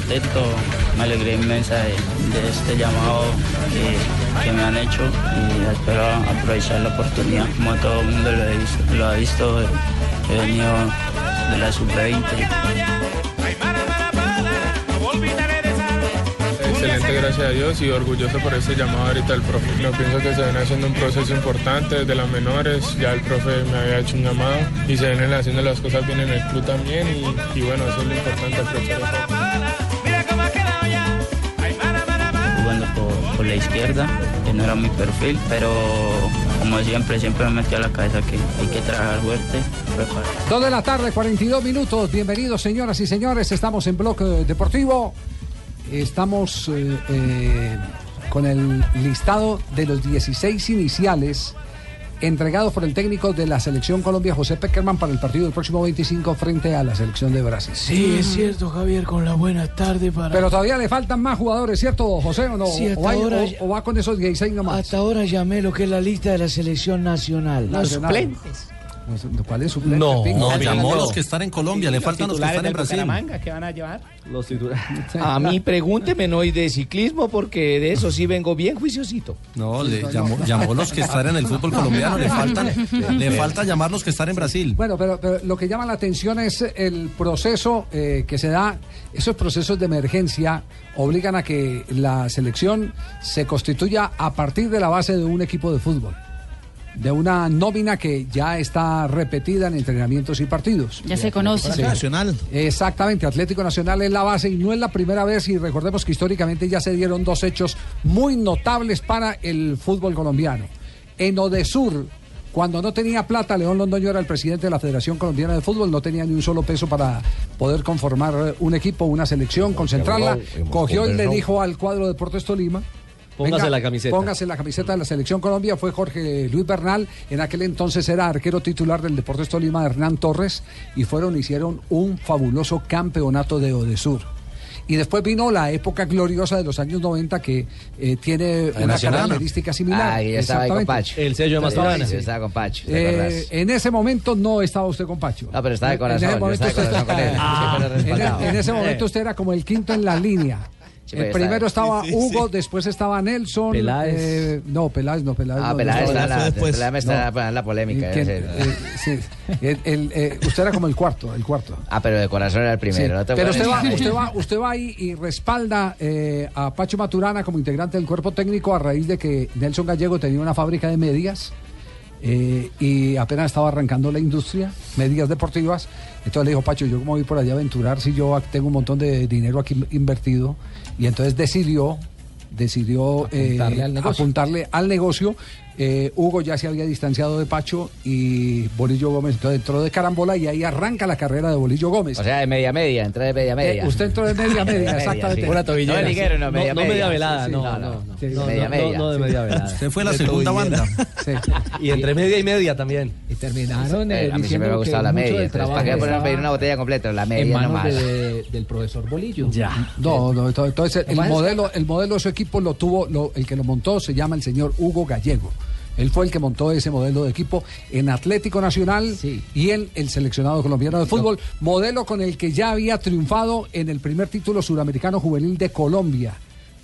Contento, una alegría inmensa de, este llamado que, me han hecho y espero aprovechar la oportunidad. Como todo el mundo lo, he visto, lo ha visto, he, venido de la sub-20. Excelente, gracias a Dios y orgulloso por este llamado ahorita del profe. Yo pienso que se viene haciendo un proceso importante desde las menores, ya el profe me había hecho un llamado y se vienen haciendo las cosas bien en el club también y, y bueno, eso es lo importante, aprovechar la izquierda, que no era mi perfil, pero como siempre, siempre me metí a la cabeza que hay que trabajar fuerte. Dos de la tarde, 42 minutos. Bienvenidos, señoras y señores. Estamos en Bloque Deportivo. Estamos eh, eh, con el listado de los 16 iniciales entregados por el técnico de la selección Colombia, José Peckerman, para el partido del próximo 25 frente a la selección de Brasil. Sí, es cierto, Javier, con la buena tarde para... Pero todavía le faltan más jugadores, ¿cierto, José? ¿O no? Sí, hasta o, hay- ahora o- ya- o va con esos 16 nomás? Hasta ahora llamé lo que es la lista de la selección nacional. Los suplentes. ¿Cuál es? No, Pingo? no, llamó no. los que están en Colombia, le faltan los que están en Brasil. ¿Qué van a llevar? Los titulares. A mí pregúnteme, no, y de ciclismo, porque de eso sí vengo bien juiciosito. No, le llamó, llamó los que están en el fútbol colombiano, le faltan, le falta llamar los que están en Brasil. Bueno, pero, pero lo que llama la atención es el proceso eh, que se da. Esos procesos de emergencia obligan a que la selección se constituya a partir de la base de un equipo de fútbol. De una nómina que ya está repetida en entrenamientos y partidos. Ya se conoce. Sí. Exactamente, Atlético Nacional es la base y no es la primera vez y recordemos que históricamente ya se dieron dos hechos muy notables para el fútbol colombiano. En Odesur, cuando no tenía plata, León Londoño era el presidente de la Federación Colombiana de Fútbol, no tenía ni un solo peso para poder conformar un equipo, una selección, concentrarla. Cogió y le dijo al cuadro Deportes Tolima, Póngase la camiseta. Póngase la camiseta de la selección Colombia. Fue Jorge Luis Bernal. En aquel entonces era arquero titular del Deportes Tolima, Hernán Torres. Y fueron, hicieron un fabuloso campeonato de Odesur. Y después vino la época gloriosa de los años 90 que eh, tiene La una Nacional. característica similar. Ah, yo estaba ahí con. Pacho. El sello de Mastrana. Sí. Estaba con Pacho, ¿te acordás? Eh, en ese momento no estaba usted con Pacho. No, pero estaba de En- corazón, ese momento en ese momento Eh. usted era como el quinto en la línea. Sí, El primero estaba- estaba sí, sí, Hugo, sí. después estaba Nelson. Peláez. eh, no, Peláez no, Peláez Ah, no, Peláez no está estaba. la- Peláez está la- la polémica, eh, sí. El- el, eh, usted era como el cuarto, el cuarto. Ah, pero de corazón era el primero. Sí, no te Pero usted va, usted, va, usted va ahí y respalda eh, a Pacho Maturana como integrante del cuerpo técnico a raíz de que Nelson Gallego tenía una fábrica de medias eh, y apenas estaba arrancando la industria, medias deportivas. Entonces le dijo, Pacho, yo como voy por allá a aventurar si yo tengo un montón de dinero aquí invertido. Y entonces decidió, decidió eh, Apuntarle al negocio. apuntarle al negocio. Eh, Hugo ya se había distanciado de Pacho y Bolillo Gómez entonces entró de carambola y ahí arranca la carrera de Bolillo Gómez. O sea, de media media, entré de media media. Eh, usted entró de media media, sí. exactamente. Una tobillera. No liguero, no, media No, no media. media velada, Sí, sí, no, no, no, media no, media. no de media velada. Usted fue la segunda banda. Y entre media y media también. Y terminaron eh, Eh, a mí siempre me ha gustado la media. ¿Para qué poner estaba pedir una botella completa? La en media manos nomás. de- del profesor Bolillo. Ya. No, no, ento- entonces el modelo, el modelo de su equipo lo tuvo, lo- el que lo montó se llama el señor Hugo Gallego. Él fue el que montó ese modelo de equipo en Atlético Nacional y en el seleccionado colombiano de fútbol, modelo con el que ya había triunfado en el primer título suramericano juvenil de Colombia.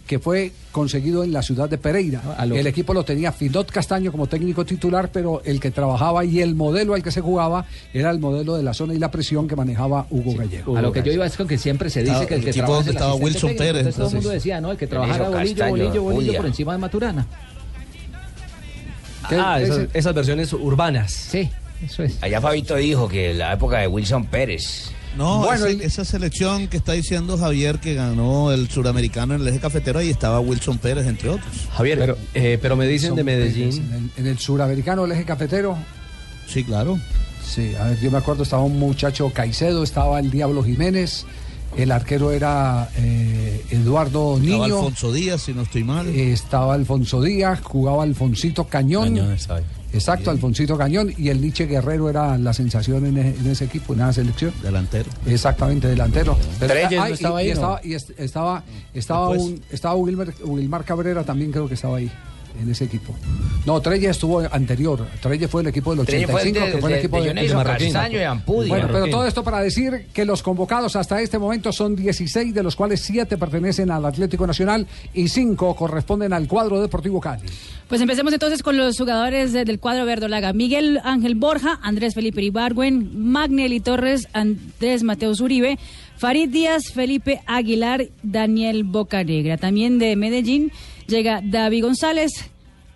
que fue conseguido en la ciudad de Pereira. a lo el equipo lo tenía Filot Castaño como técnico titular, pero el que trabajaba y el modelo al que se jugaba era el modelo de la zona y la presión que manejaba Hugo Gallego. A lo que yo iba es con que siempre se dice que el el que trabaja estaba Wilson técnico. Pérez, Entonces todo el mundo decía, ¿no? El que hizo bolillo, Castaño, bolillo, bolillo por encima de Maturana. Ah, esas, versiones urbanas. Sí, eso es. Allá Fabito dijo que la época de Wilson Pérez. No, Bueno, ese- esa selección que está diciendo Javier que ganó el suramericano en el eje cafetero, ahí estaba Wilson Pérez, entre otros. Javier, pero, eh, pero me dicen de Medellín. Pérez, En el, en el suramericano, el eje cafetero. Sí, claro. Sí, a ver, yo me acuerdo, estaba un muchacho Caicedo, estaba el Diablo Jiménez, el arquero era eh, Eduardo Estaba Niño. Alfonso Díaz, si no estoy mal. eh, estaba Alfonso Díaz, jugaba Alfonsito Cañón. Cañón, estaba. Exacto, Alfonsito Cañón y el Nietzsche Guerrero era la sensación en, e- en ese equipo, en esa selección. Delantero. Exactamente, delantero. Treyes no ah, y- estaba y ahí, ¿no? estaba, y est- estaba, estaba, Después. un- estaba Wilmer, Wilmar Cabrera también creo que estaba ahí, en ese equipo. No, Treyes estuvo anterior. Treyes fue el equipo del Treyes fue el 85, de- que fue el de- equipo de Marroquín. Y Ampudi. Bueno, pero todo esto para decir que los convocados hasta este momento son 16, de los cuales 7 pertenecen al Atlético Nacional y 5 corresponden al cuadro Deportivo Cali. Pues empecemos entonces con los jugadores de- del cuadro verdolaga. Miguel Ángel Borja, Andrés Felipe Ibargüen, Magnelli Torres, Andrés Mateus Uribe, Farid Díaz, Felipe Aguilar, Daniel Bocanegra. También de Medellín llega David González,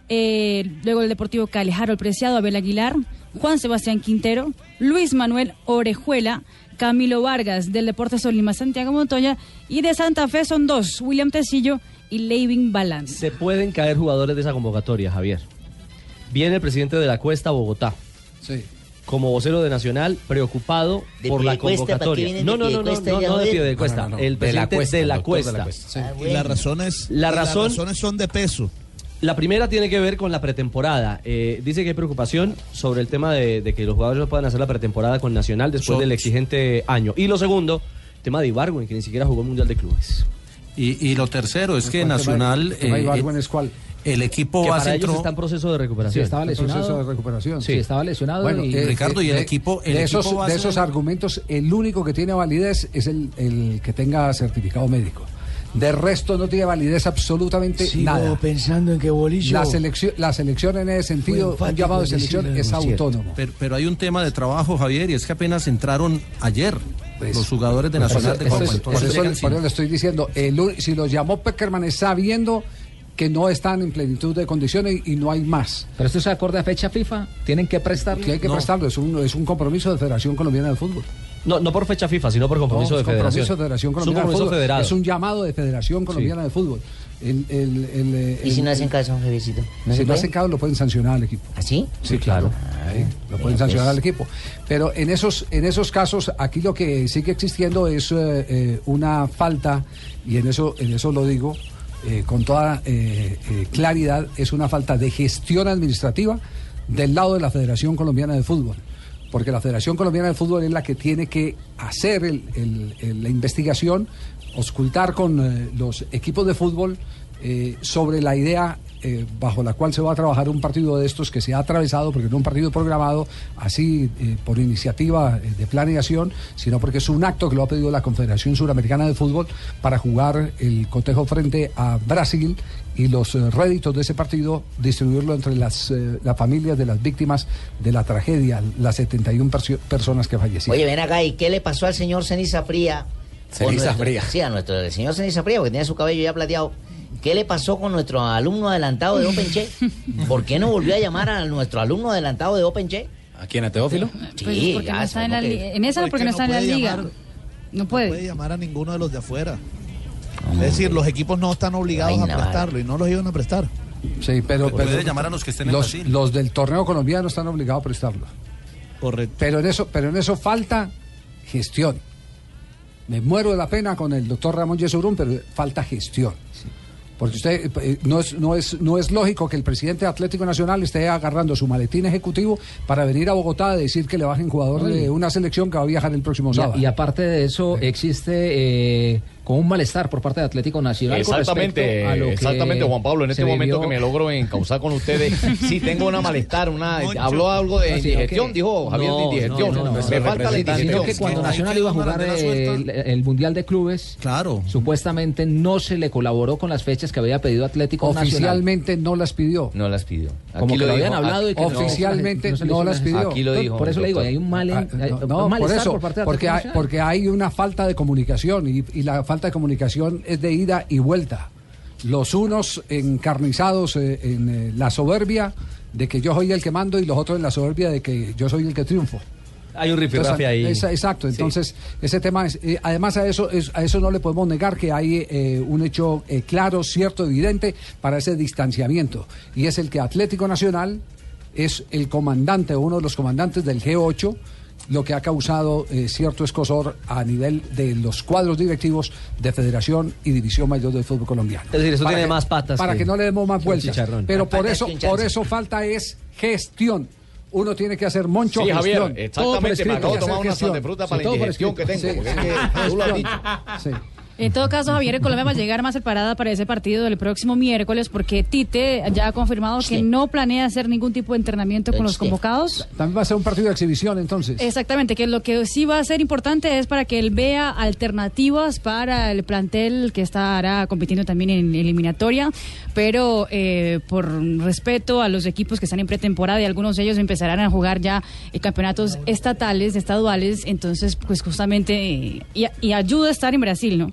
eh, luego el Deportivo Cali, Harold Preciado, Abel Aguilar, Juan Sebastián Quintero, Luis Manuel Orejuela, Camilo Vargas del Deportes Solima, Santiago Montoya y de Santa Fe son dos, William Tecillo y Leivin Balance. Se pueden caer jugadores de esa convocatoria, Javier. Viene el presidente de la Cuesta, Bogotá. Sí. Como vocero de Nacional, preocupado ¿De por la convocatoria. de No, no, no, no, no, no de. No, no, no. El De la presidente Cuesta, de la de Cuesta. Cuesta. Y las razones, las razones son de peso. La primera tiene que ver con la pretemporada. Eh, dice que hay preocupación sobre el tema de, de que los jugadores no puedan hacer la pretemporada con Nacional después del exigente año. Y lo segundo, tema de Ibargüen, que ni siquiera jugó el Mundial de Clubes. Y, y lo tercero es que ¿Cuál tema- Nacional, el tema de eh, Ibargüen es cuál? El equipo Que para ellos está en proceso de Sí, recuperación. estaba El lesionado. proceso de recuperación. Sí, estaba lesionado Bueno, y... eh, Ricardo, y el de- equipo- el de, equipo esos, base- de esos argumentos, el único que tiene validez es el, el que tenga certificado médico. De resto no tiene validez absolutamente Sigo nada. pensando en que Bolillo... La selección, la selección en ese sentido, un llamado de selección es autónomo. Pero, pero hay un tema de trabajo, Javier, y es que apenas entraron ayer Pues, los jugadores de Nacional de Por Copa. eso, por eso- eso le estoy diciendo, el si los llamó Peckerman es sabiendo que no están en plenitud de condiciones y, no hay más. Pero esto se acorde a fecha FIFA. Tienen que prestarlo. Hay que No. prestarlo, es un, es un compromiso de Federación Colombiana de Fútbol. No, no por fecha FIFA, sino por compromiso No, de federación. compromiso de Federación Es un Colombiana de Fútbol. federado. Es un llamado de Federación Colombiana de Fútbol. El- el- el, eh, ¿Y si el- no hacen caso, Javiercito? ¿No si no hacen caso, lo pueden sancionar al equipo. ¿Así? Sí, claro. Sí, lo pueden sancionar pues. al equipo. Pero en esos, en esos casos, aquí lo que sigue existiendo es eh, eh, una falta, y en eso, en eso lo digo eh, con toda eh, eh, claridad, es una falta de gestión administrativa del lado de la Federación Colombiana de Fútbol. Porque la Federación Colombiana de Fútbol es la que tiene que hacer la investigación, auscultar con los equipos de fútbol sobre la idea eh, bajo la cual se va a trabajar un partido de estos que se ha atravesado, porque no es un partido programado así eh, por iniciativa eh, de planeación, sino porque es un acto que lo ha pedido la Confederación Suramericana de Fútbol para jugar el cotejo frente a Brasil y los eh, réditos de ese partido distribuirlo entre las, eh, las familias de las víctimas de la tragedia, las 71 perso- personas que fallecieron. Oye, ven acá, ¿y qué le pasó al señor Ceniza Fría? Ceniza nuestro- Fría. Sí, a nuestro el señor Ceniza Fría, porque tenía su cabello ya plateado. ¿Qué le pasó con nuestro alumno adelantado de OpenChe? ¿Por qué no volvió a llamar a nuestro alumno adelantado de OpenChe? ¿A quién? ¿A Teófilo? Sí, Pues porque ya no está en, la sabemos li- que- en esa porque que no no está en la puede liga. llamar. No No puede. puede llamar a ninguno de los de afuera. Es decir, los equipos no están obligados Ay, a prestarlo y no los iban a prestar. Sí, pero, Puede pero- llamar a los que estén en los, Brasil. los del torneo colombiano están obligados a prestarlo. Correcto. Pero en eso, pero en eso falta gestión. Me muero de la pena con el doctor Ramón Yesurún, pero falta gestión. Porque usted eh, no es, no es, no es lógico que el presidente de Atlético Nacional esté agarrando su maletín ejecutivo para venir a Bogotá a decir que le bajen jugador Ay. de una selección que va a viajar el próximo sábado. y aparte de eso, existe eh, con un malestar por parte de Atlético Nacional. Exactamente, respecto a lo que exactamente, Juan Pablo. En este momento vivió- que me logro encauzar con ustedes, sí tengo una malestar, una habló algo de No, sí, indigestión, dijo Javier de No, indigestión. no, no, no, me falta la indigestión. Sino que cuando Nacional iba a jugar eh, el, el Mundial de Clubes, claro. supuestamente no se le colaboró con las fechas que había pedido Atlético Nacional. Oficialmente no las pidió. No las pidió. Como que lo habían hablado y que no- oficialmente no las pidió. Aquí lo dijo, Por eso le digo, hay un mal- Ah, hay- no, un malestar eso, por parte de porque Atlético hay, Nacional. porque hay una falta de comunicación y, y la falta de comunicación es de ida y vuelta. Los unos encarnizados eh, en eh, la soberbia de que yo soy el que mando y los otros en la soberbia de que yo soy el que triunfo. Hay un rifirrafe ahí. esa- exacto, Sí. entonces ese tema es, eh, además a eso, es- a eso no le podemos negar que hay eh, un hecho eh, claro, cierto, evidente para ese distanciamiento y es el que Atlético Nacional es el comandante uno de los comandantes del G8 lo que ha causado eh, cierto escosor a nivel de los cuadros directivos de Federación y División Mayor del Fútbol Colombiano. Es decir, eso Para tiene que- más patas Para que- que, no le demos más vueltas. chicharrón. Pero por eso, por eso falta es gestión. Uno tiene que hacer moncho Sí, Javier, gestión. exactamente, Todo por me acabo de tomar una sal de fruta para la indigestión que tengo, Sí, porque es que tú lo has Gestión. Sí. En todo caso, Javier, Colombia va a llegar más preparada para ese partido del próximo miércoles porque Tite ya ha confirmado que no planea hacer ningún tipo de entrenamiento con los convocados. También va a ser un partido de exhibición entonces. Exactamente, que lo que sí va a ser importante es para que él vea alternativas para el plantel que estará compitiendo también en eliminatoria, pero eh, por respeto a los equipos que están en pretemporada y algunos de ellos empezarán a jugar ya eh, campeonatos estatales, estaduales, entonces pues justamente eh, y, y ayuda a estar en Brasil, ¿no?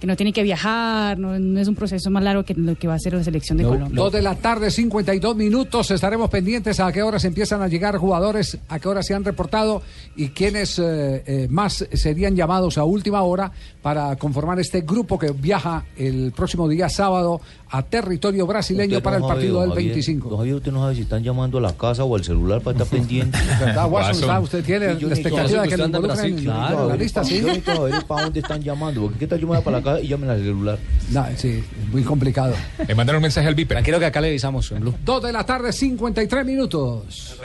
Que no tiene que viajar, no, no es un proceso más largo que lo que va a ser la selección de Colombia. Dos de la tarde, 52 minutos. Estaremos pendientes a qué horas empiezan a llegar jugadores, a qué horas se han reportado y quiénes eh, eh, más serían llamados a última hora para conformar este grupo que viaja el próximo día sábado a territorio brasileño Usted para el no sabe, partido don del Javier, 25. don Javier, usted no sabe si están llamando a la casa o al celular para estar pendiente. ¿Verdad, Watson? ¿Sabe? ¿Usted tiene la expectativa de que lo involucren en- la lista, sí? Yo necesito saber para dónde están llamando, porque qué tal yo me voy para la casa y llamen al celular. No, sí, es muy complicado. Le mandaron un mensaje al Viper. Tranquilo que acá le avisamos en Blue. Dos de la tarde, 53 minutos.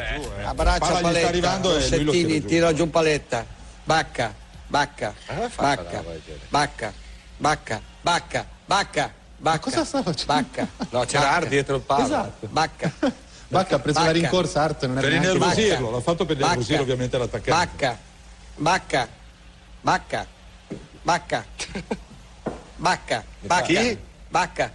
Abbraccia Paletta, Rossettini, tira giù. Paletta. Bacca, bacca, bacca, bacca, bacca, bacca, bacca, bacca. cosa sta facendo? Bacca. No, c'era. Art dietro il palo. Esatto. Bacca. Bacca ha preso la rincorsa, Art non Per era neanche innervosirlo, l'ha fatto per Bacca. nervosire ovviamente l'attaccante. Bacca, bacca, bacca, bacca, bacca, bacca, Chi? bacca.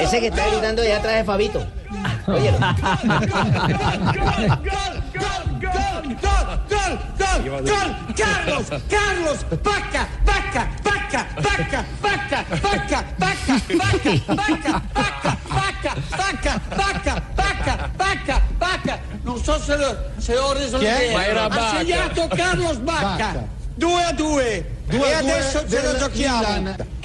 Ese que está gritando allá atrás de Fabito. Óyelo. Carlos, Carlos, vaca, vaca, vaca, vaca, vaca, vaca, vaca, vaca, vaca, vaca, vaca, vaca, vaca, vaca, vaca. Non so se, lo, se ho reso l'idea. Ha segnato Carlos Bacca. Bacca. 2 a 2. Due e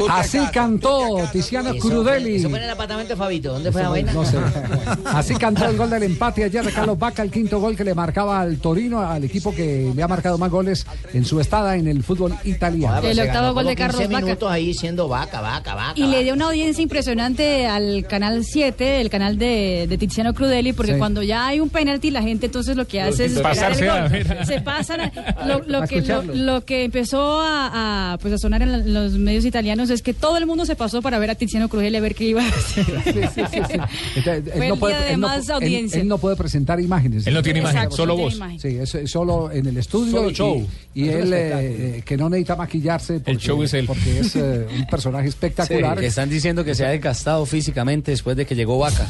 Así cantó Tiziano Crudeli. Eso fue en el apartamento de Fabito. ¿Dónde fue la vaina? no sé. Así cantó el gol del empate ayer de Carlos Vaca, el quinto gol que le marcaba al Torino, al equipo que le ha marcado más goles en su estada en el fútbol italiano. El octavo gol de Carlos Vaca. minutos ahí siendo vaca, vaca, vaca. Y le dio una audiencia impresionante al canal 7, el canal de, de Tiziano Crudeli, porque Sí. cuando ya hay un penalti, la gente entonces lo que hace es esperar Pasarse el gol. Se pasan. a- lo, lo A que, lo, lo que empezó a, a, pues a sonar en los medios italianos es que todo el mundo se pasó para ver a Tiziano Crudeli a ver qué iba a hacer. El día de él no él-. Él, puede presentar imágenes. Él no tiene imagen, Exacto, solo no tiene voz. imagen. Sí, es, es solo en el estudio Solo y, show. y un él eh, eh, que no necesita maquillarse porque, show es él. porque es eh, un personaje espectacular. que están diciendo que se ha desgastado físicamente después de que llegó Vaca.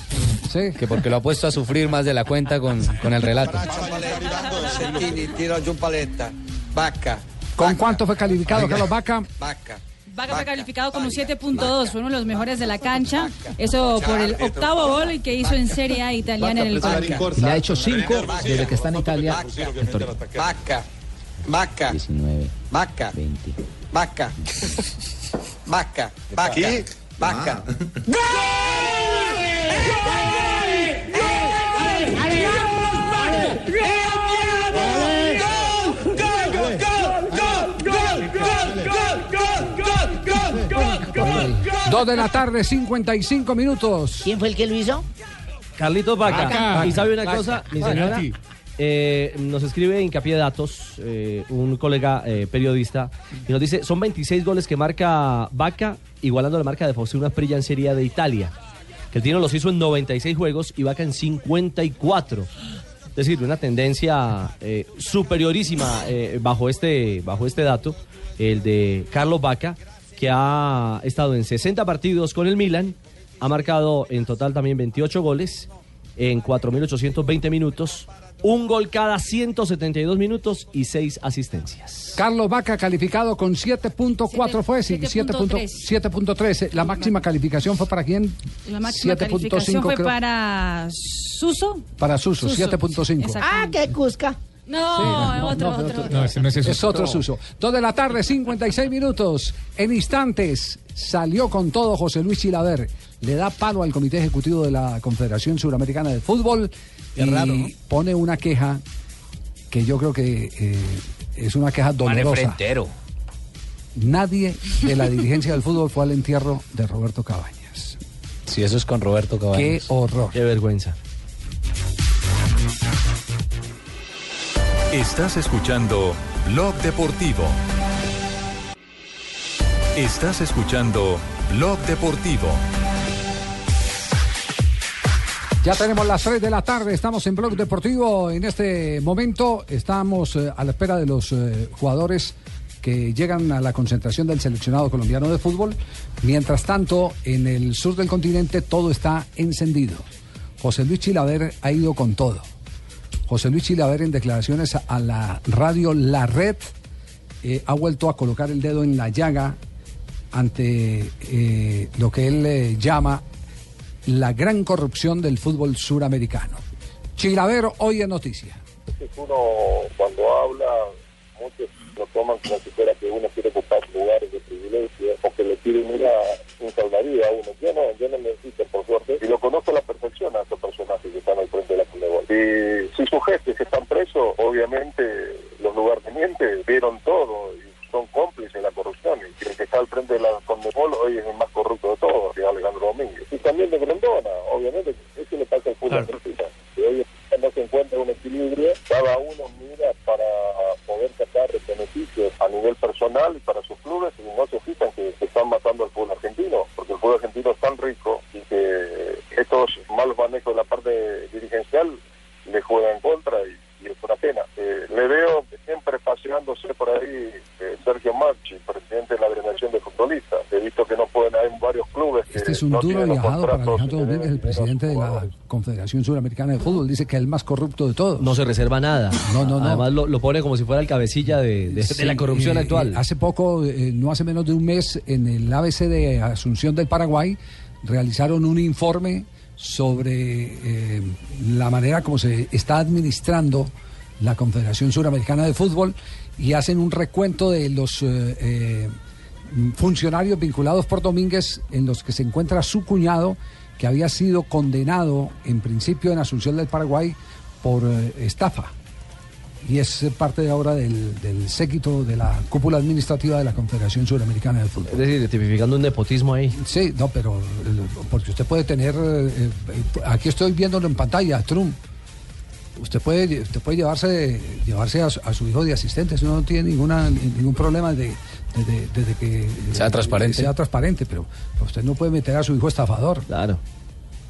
Sí. Que porque lo ha puesto a sufrir más de la cuenta con, con el relato. Abbraccia Paletta, giù Paletta. Bacca. ¿Con cuánto fue calificado Carlos Vaca? Bacca. Vaca fue calificado con un 7.2, fue uno de los mejores de la cancha. Eso por el octavo gol que hizo en Serie A italiana en el. Y le ha hecho Art cinco per nervosirlo, desde que está en Italia. Bacca. Bacca. 19, Bacca. 20. Bacca. Bacca. Bacca. Chi? Bacca. Dos de la tarde, 55 minutos. ¿Quién fue el que lo hizo? Carlitos Vaca. Vaca. Y sabe una Vaca. cosa, mi señora, eh, nos escribe hincapié de datos, eh, un colega eh, periodista, y nos dice, son 26 goles que marca Vaca, igualando la marca de Faustino Asprilla en Serie de Italia. Que el Tino los hizo en 96 juegos y Vaca en 54. Es decir, una tendencia eh, superiorísima eh, bajo, este, bajo este dato, el de Carlos Vaca, que ha estado en 60 partidos con el Milan, ha marcado en total también 28 goles en 4.820 minutos, un gol cada 172 minutos y 6 asistencias. Carlos Vaca calificado con 7.4 fue, sí, 7.3. 7.3. La máxima calificación fue para quién? La máxima 7.5 calificación fue creo. para Suso. Para Suso, Suso. 7.5. Ah, qué Cusca. No, otro, otro. No, ese no es Es otro Suso. Dos de la tarde, 56 minutos. En instantes salió con todo José Luis Chilaver. Le da palo al Comité Ejecutivo de la Confederación Suramericana de Fútbol Qué y raro, ¿no? pone una queja que yo creo que eh, es una queja dolorosa. Nadie de la dirigencia del fútbol fue al entierro de Roberto Cabañas. Si eso es con Roberto Cabañas. Qué horror. Qué vergüenza. Estás escuchando Blog Deportivo. Estás escuchando Blog Deportivo. Ya tenemos las 3 de la tarde, estamos en Blog Deportivo. En este momento estamos eh, a la espera de los eh, jugadores que llegan a la concentración del seleccionado colombiano de fútbol. Mientras tanto, en el sur del continente todo está encendido. José Luis Chilaver ha ido con todo. José Luis Chilaver en declaraciones a- la radio La Red eh, ha vuelto a colocar el dedo en la llaga ante eh, lo que él eh, llama la gran corrupción del fútbol suramericano. Chilaver hoy en noticia. Entonces uno cuando habla, muchos lo toman como si fuera que uno quiere ocupar lugares de privilegio o que le piden una, un a uno. Yo no, yo no necesito, por suerte, y lo conozco a la perfección a esos personajes que están al frente de Y si sus jefes están presos, obviamente los lugartenientes vieron todo y son cómplices de la corrupción. Y el que está al frente de la hoy es el más corrupto de todos, que es Alejandro Domínguez. Y también de Grondona, obviamente, eso le pasa al fútbol argentino. Que hoy no se encuentra un equilibrio, cada uno mira para poder sacar beneficios a nivel personal y para sus clubes y no se fijan que, que están matando al fútbol argentino, porque el fútbol argentino es tan rico y que estos malos manejos de la parte dirigencial le juegan en contra y, y es una pena. Eh, le veo siempre paseándose por ahí eh, Sergio Marchi, presidente de la agremiación de futbolistas. He visto que no pueden, hay varios clubes que Este es un no duro viajado para Alejandro Domínguez, el presidente de la. Confederación Suramericana de Fútbol. Dice que es el más corrupto de todos. No se reserva nada. No, no, no. Además lo, lo pone como si fuera el cabecilla de, de- de la corrupción eh, actual. eh, hace poco, eh, no hace menos de un mes, en el ABC de Asunción del Paraguay, realizaron un informe sobre eh, la manera como se está administrando la Confederación Suramericana de Fútbol y hacen un recuento de los eh, eh, funcionarios vinculados por Domínguez en los que se encuentra su cuñado que había sido condenado en principio en Asunción del Paraguay por eh, estafa y es parte de ahora del, del séquito de la cúpula administrativa de la Confederación Suramericana de Fútbol. Es decir, tipificando un nepotismo ahí. Sí, no, pero eh, porque usted puede tener, eh, aquí estoy viéndolo en pantalla, Trump. Usted puede, usted puede llevarse, llevarse a, su, a su hijo de asistente, eso no tiene ninguna, ningún problema de, de- de- desde que Sea transparente. sea transparente, pero, usted no puede meter a su hijo estafador. Claro.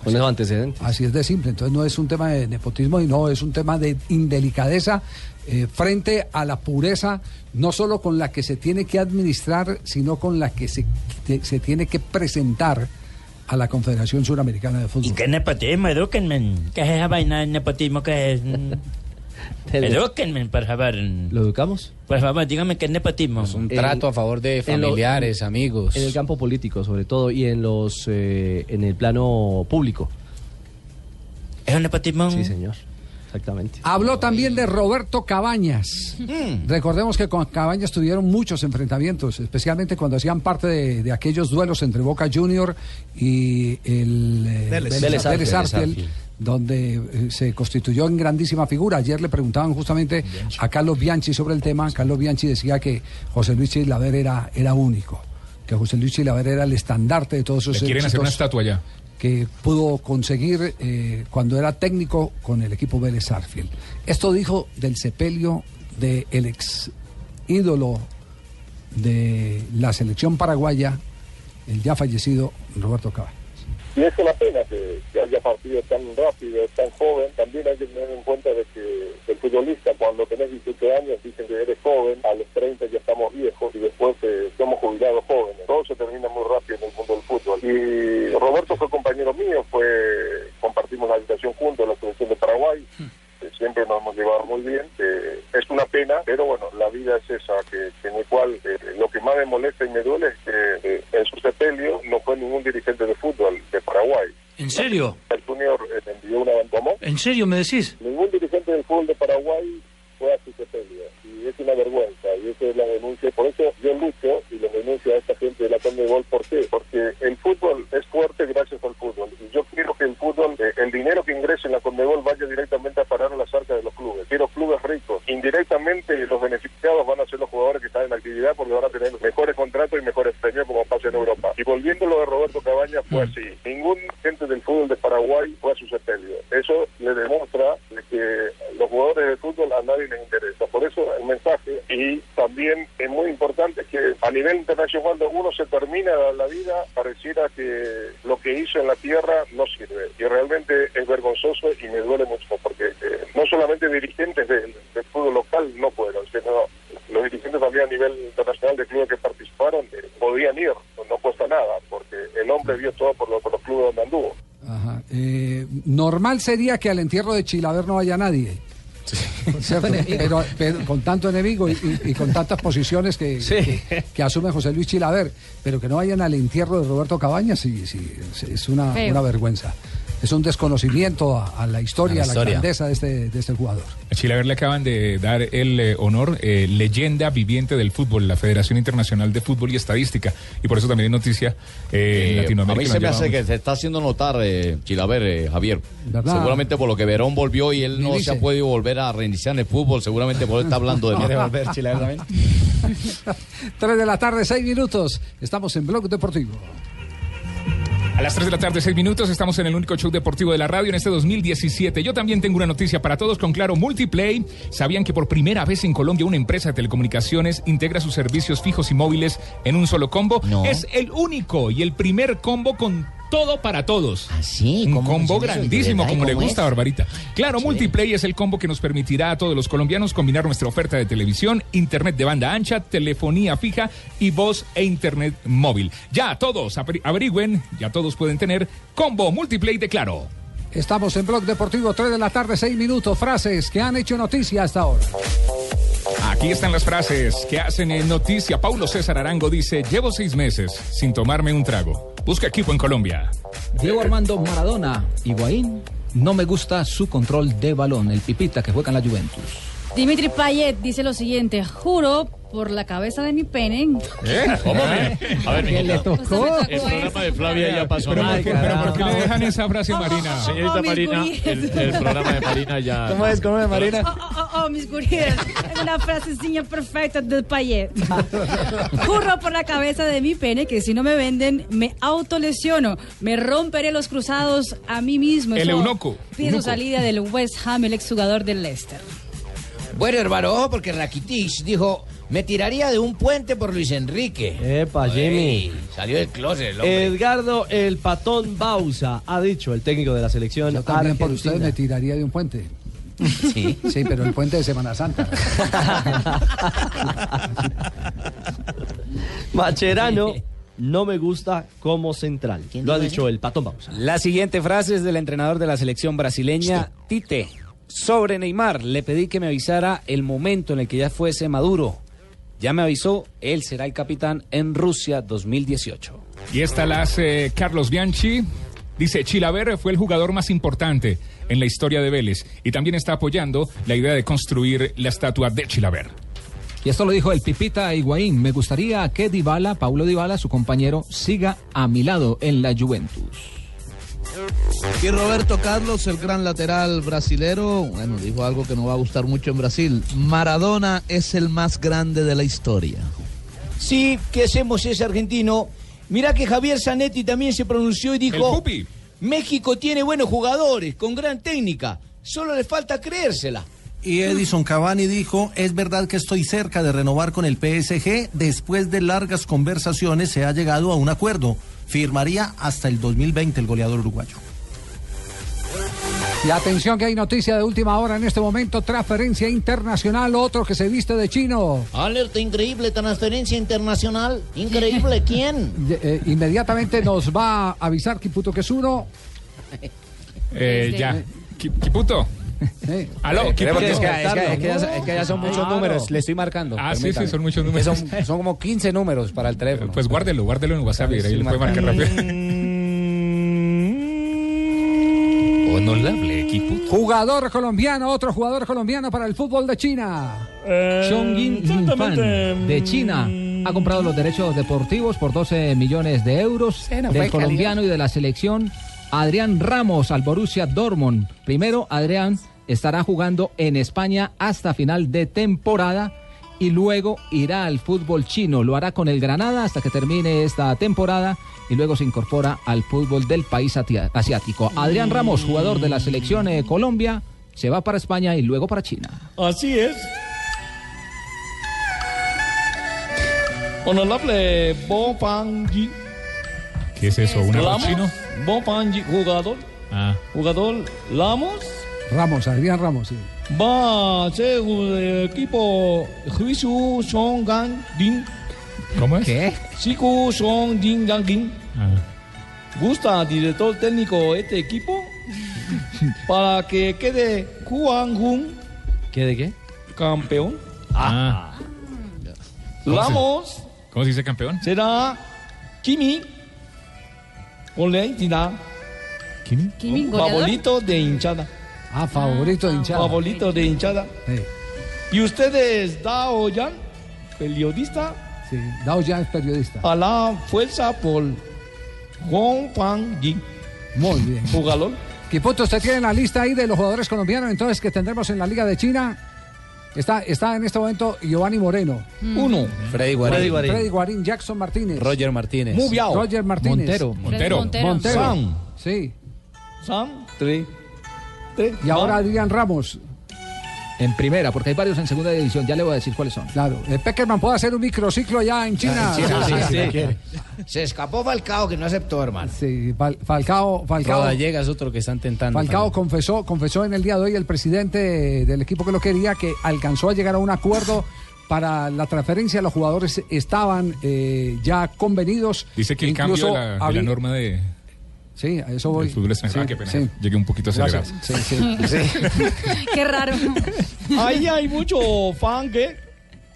Con esos antecedentes. Así es de simple. Entonces no es un tema de nepotismo y no es un tema de indelicadeza eh, frente a la pureza, no solo con la que se tiene que administrar, sino con la que se, se tiene que presentar a la Confederación Suramericana de Fútbol. ¿Qué nepotismo? Edúquenme. ¿Qué es esa vaina de nepotismo que es? Edúquenme, por favor. ¿Lo educamos? Por favor, dígame qué es nepotismo. un trato a favor de en lo- familiares, amigos. En el campo político, sobre todo, y en los eh, en el plano público. ¿Es un nepotismo? Sí, señor. Exactamente. Habló también de Roberto Cabañas. Mm. Recordemos que con Cabañas tuvieron muchos enfrentamientos, especialmente cuando hacían parte de, de aquellos duelos entre Boca Junior y el eh, Vélez. Vélez- Donde eh, se constituyó en grandísima figura. Ayer le preguntaban justamente a Carlos Bianchi sobre el tema. Carlos Bianchi decía que José Luis Chilaver era, era único, que José Luis Chilaver era el estandarte de todos esos Le quieren hacer una estatua ya. que pudo conseguir eh, cuando era técnico con el equipo Vélez Sarsfield. Esto dijo del sepelio del ex ídolo de la selección paraguaya, el ya fallecido Roberto Caballo. Y es una pena que, haya partido tan rápido, tan joven. También hay que tener en cuenta de que el futbolista, cuando tenés 18 años, dicen que eres joven, a los 30 ya estamos viejos y después eh, somos jubilados jóvenes. Todo se termina muy rápido en el mundo del fútbol. Y Roberto fue compañero mío, fue compartimos la habitación juntos en la selección de Paraguay. Eh, Siempre nos hemos llevado muy bien. Eh, es una pena, pero bueno, la vida es esa, que, que en el cual eh, lo que más me molesta y me duele es que eh, en su sepelio no fue ningún dirigente de fútbol de Paraguay. ¿En serio? El Junior eh, envió una ¿cómo? ¿En serio me decís? Ningún dirigente del fútbol de Paraguay fue a su sepelio. Y es una vergüenza. Y esa es la denuncia. Por eso yo lucho y le denuncio a esta gente de la Conmebol. ¿Por qué? Porque el fútbol es fuerte gracias al fútbol. Y yo quiero que el fútbol, eh, el dinero que ingrese en la Conmebol vaya directamente a parar a las arcas de los clubes. Quiero clubes ricos. Indirectamente los beneficiados van a ser los jugadores que están en actividad porque van a tener mejores contratos y mejores premios como pasa en Europa. Y volviendo a lo de Roberto Cabañas fue así. Ningún gente del fútbol de Paraguay fue a su sepelio. Eso le demuestra que los jugadores de fútbol a nadie les interesa. Por eso el mensaje y también es muy importante que a nivel internacional cuando uno se termina la vida pareciera que lo que hizo en la tierra no sirve. Y realmente es vergonzoso y me duele mucho porque eh, no solamente dirigentes del, fútbol local no fueron, sino los dirigentes también a nivel internacional de clubes que participaron eh, podían ir, no cuesta nada, porque el hombre vio todo por los clubes donde anduvo. Eh, normal sería que al entierro de Chilaver no vaya nadie. Pero, pero con tanto enemigo y, y- y con tantas posiciones que, que, que asume José Luis Chilaver, pero que no vayan al entierro de Roberto Cabañas, sí, sí, es- es una, Feo. una vergüenza. Es un desconocimiento a, a la historia, A a la grandeza de este, de este jugador. A Chilaver le acaban de dar el eh, honor eh, leyenda viviente del fútbol, la Federación Internacional de Fútbol y Estadística. Y por eso también es noticia eh, en Eh, Latinoamérica. a mí se me hace que se está haciendo notar, eh, Chilaver, eh, Javier. ¿Verdad? Seguramente por lo que Verón volvió y él no dice. se ha podido volver a reiniciar en el fútbol. Seguramente por eso está hablando de más. volver Chilaver también. Tres de la tarde, seis minutos. Estamos en Blog Deportivo. A las 3 de la tarde, 6 minutos, estamos en el único show deportivo de la radio en este 2017. Yo también tengo una noticia para todos con Claro Multiplay. ¿Sabían que por primera vez en Colombia una empresa de telecomunicaciones integra sus servicios fijos y móviles en un solo combo? Es el único y el primer combo con todo para todos. sí? Un ¿Cómo combo grandísimo, como le ¿Cómo gusta, es? Barbarita. Claro, Multiplay es el combo que nos permitirá a todos los colombianos combinar nuestra oferta de televisión, internet de banda ancha, telefonía fija y voz e internet móvil. Ya todos averi- averigüen, ya todos pueden tener combo Multiplay de Claro. Estamos en Blog Deportivo, 3 de la tarde, 6 minutos. Frases que han hecho noticia hasta ahora. Aquí están las frases que hacen en noticia. Paulo César Arango dice, llevo seis meses sin tomarme un trago. Busca equipo en Colombia. Diego Armando Maradona, Higuaín, no me gusta su control de balón, el pipita que juega en la Juventus. Dimitri Payet dice lo siguiente, juro por la cabeza de mi pene. ¿Eh? ¿Cómo? A ver, ¿Qué le tocó? El programa de Flavia ya pasó. Pero, ¿por qué, pero ¿por qué le dejan esa Oh, frase, Marina? Señorita Marina, el, el programa de Marina ya... ¿Cómo es? ¿Cómo es, Marina? Oh, oh, oh, oh, mis queridas, es una frasecilla perfecta de Payet. Juro por la cabeza de mi pene que si no me venden, me autolesiono. Me romperé los cruzados a mí mismo. El eunuco, Pide su eunuco. salida del West Ham, el exjugador del Leicester. Bueno, hermano, ojo, porque Rakitic dijo, me tiraría de un puente por Luis Enrique. Epa, Jimmy. Salió del closet el hombre. Edgardo el Patón Bausa ha dicho el técnico de la selección Yo también por ustedes me tiraría de un puente. Sí. Sí, pero el puente de Semana Santa. Macherano no me gusta como central. Lo ha dicho el Patón Bausa. La siguiente frase es del entrenador de la selección brasileña, Tite. Sobre Neymar, le pedí que me avisara el momento en el que ya fuese maduro. Ya me avisó, él será el capitán en Rusia 2018. Y esta la hace Carlos Bianchi. Dice, Chilaver fue el jugador más importante en la historia de Vélez y también está apoyando la idea de construir la estatua de Chilaver. Y esto lo dijo el Pipita Higuaín. Me gustaría que Dybala, Paulo Dybala, su compañero, siga a mi lado en la Juventus. Y Roberto Carlos, el gran lateral brasilero, bueno, dijo algo que no va a gustar mucho en Brasil. Maradona es el más grande de la historia. Sí, ¿qué hacemos ese argentino? Mirá que Javier Zanetti también se pronunció y dijo... México tiene buenos jugadores, con gran técnica. Solo le falta creérsela. Y Edison Cavani dijo, es verdad que estoy cerca de renovar con el PSG. Después de largas conversaciones se ha llegado a un acuerdo. Firmaría hasta el 2020 el goleador uruguayo. Y atención que hay noticia de última hora en este momento, transferencia internacional, otro que se viste de chino. Alerta increíble, transferencia internacional. Increíble, ¿quién? Eh, eh, inmediatamente nos va a avisar Kiputo que es uno. Eh, ya. Ki- Aló, Eh, Kiputo. es, que, es que- es que ya, es que ya son muchos Claro. números, le estoy marcando. Ah, sí, permítame. sí, son muchos números. Son, son como 15 números para el teléfono. Pues guárdelo, guárdelo en WhatsApp y ahí le puede marcar rápido. Honorable Kiputo. Jugador colombiano, otro jugador colombiano para el fútbol de China. Chongqing Linfan de China ha comprado los derechos deportivos por 12 millones de euros no del colombiano y de la selección Adrián Ramos al Borussia Dortmund. Primero, Adrián estará jugando en España hasta final de temporada y luego irá al fútbol chino. Lo hará con el Granada hasta que termine esta temporada y luego se incorpora al fútbol del país asiático. Adrián Ramos, jugador de la selección eh, Colombia, se va para España y luego para China. Así es. Honorable Bo Fangji. ¿Qué es eso? ¿Un chino? Bo Fangji, jugador. Ah. Jugador Lamos Ramos, Adrián Ramos, sí. va a ser el equipo Jisu Song Gang Din. ¿Cómo es? ¿Qué? Siku Song Din Gang Din. Ah. ¿Gusta director técnico este equipo? Para que quede Juan Jun ¿Qué de qué? campeón. Ah. ¿Cómo se- Ramos ¿Cómo se dice campeón? será Kimi con la entidad. ¿Kimi? Kimi. Favorito de hinchada. Ah, favorito de hinchada. Favorito de hinchada. Sí, Y ustedes, Dao Yan, periodista, sí. Dao ya es periodista. a la fuerza por Hong Fang Yi, Muy bien. jugador. Kiputo, usted tiene la lista ahí de los jugadores colombianos entonces que tendremos en la Liga de China. Está, está en este momento Giovanni Moreno. Uno. Freddy Guarín. Freddy Guarín. Freddy Guarín, Jackson Martínez. Roger Martínez. Mubiao. Roger Martínez. Montero. Montero. Montero. Montero. Sam. Sí. Sam, tres. Y ahora. Adrián Ramos. En primera, porque hay varios en segunda división. Ya le voy a decir cuáles son. Claro. Eh, Peckerman puede hacer un microciclo ya en China. Se escapó Falcao que no aceptó, hermano. Sí, Fal- Falcao, Falcao, Rodallega es otro que están tentando. Falcao también. confesó, confesó en el día de hoy el presidente del equipo que lo quería que alcanzó a llegar a un acuerdo para la transferencia. Los jugadores estaban eh, ya convenidos. Dice que el Incluso cambio de la, de la había- norma de, Sí, a eso voy. del fútbol extranjero. Sí, Ah, qué pena. sí. Llegué un poquito acelerado. Sí, sí, sí. Qué raro. Ahí hay mucho fangue.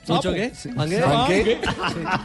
¿Mucho Sapo. qué? ¿Fangue? Fangue.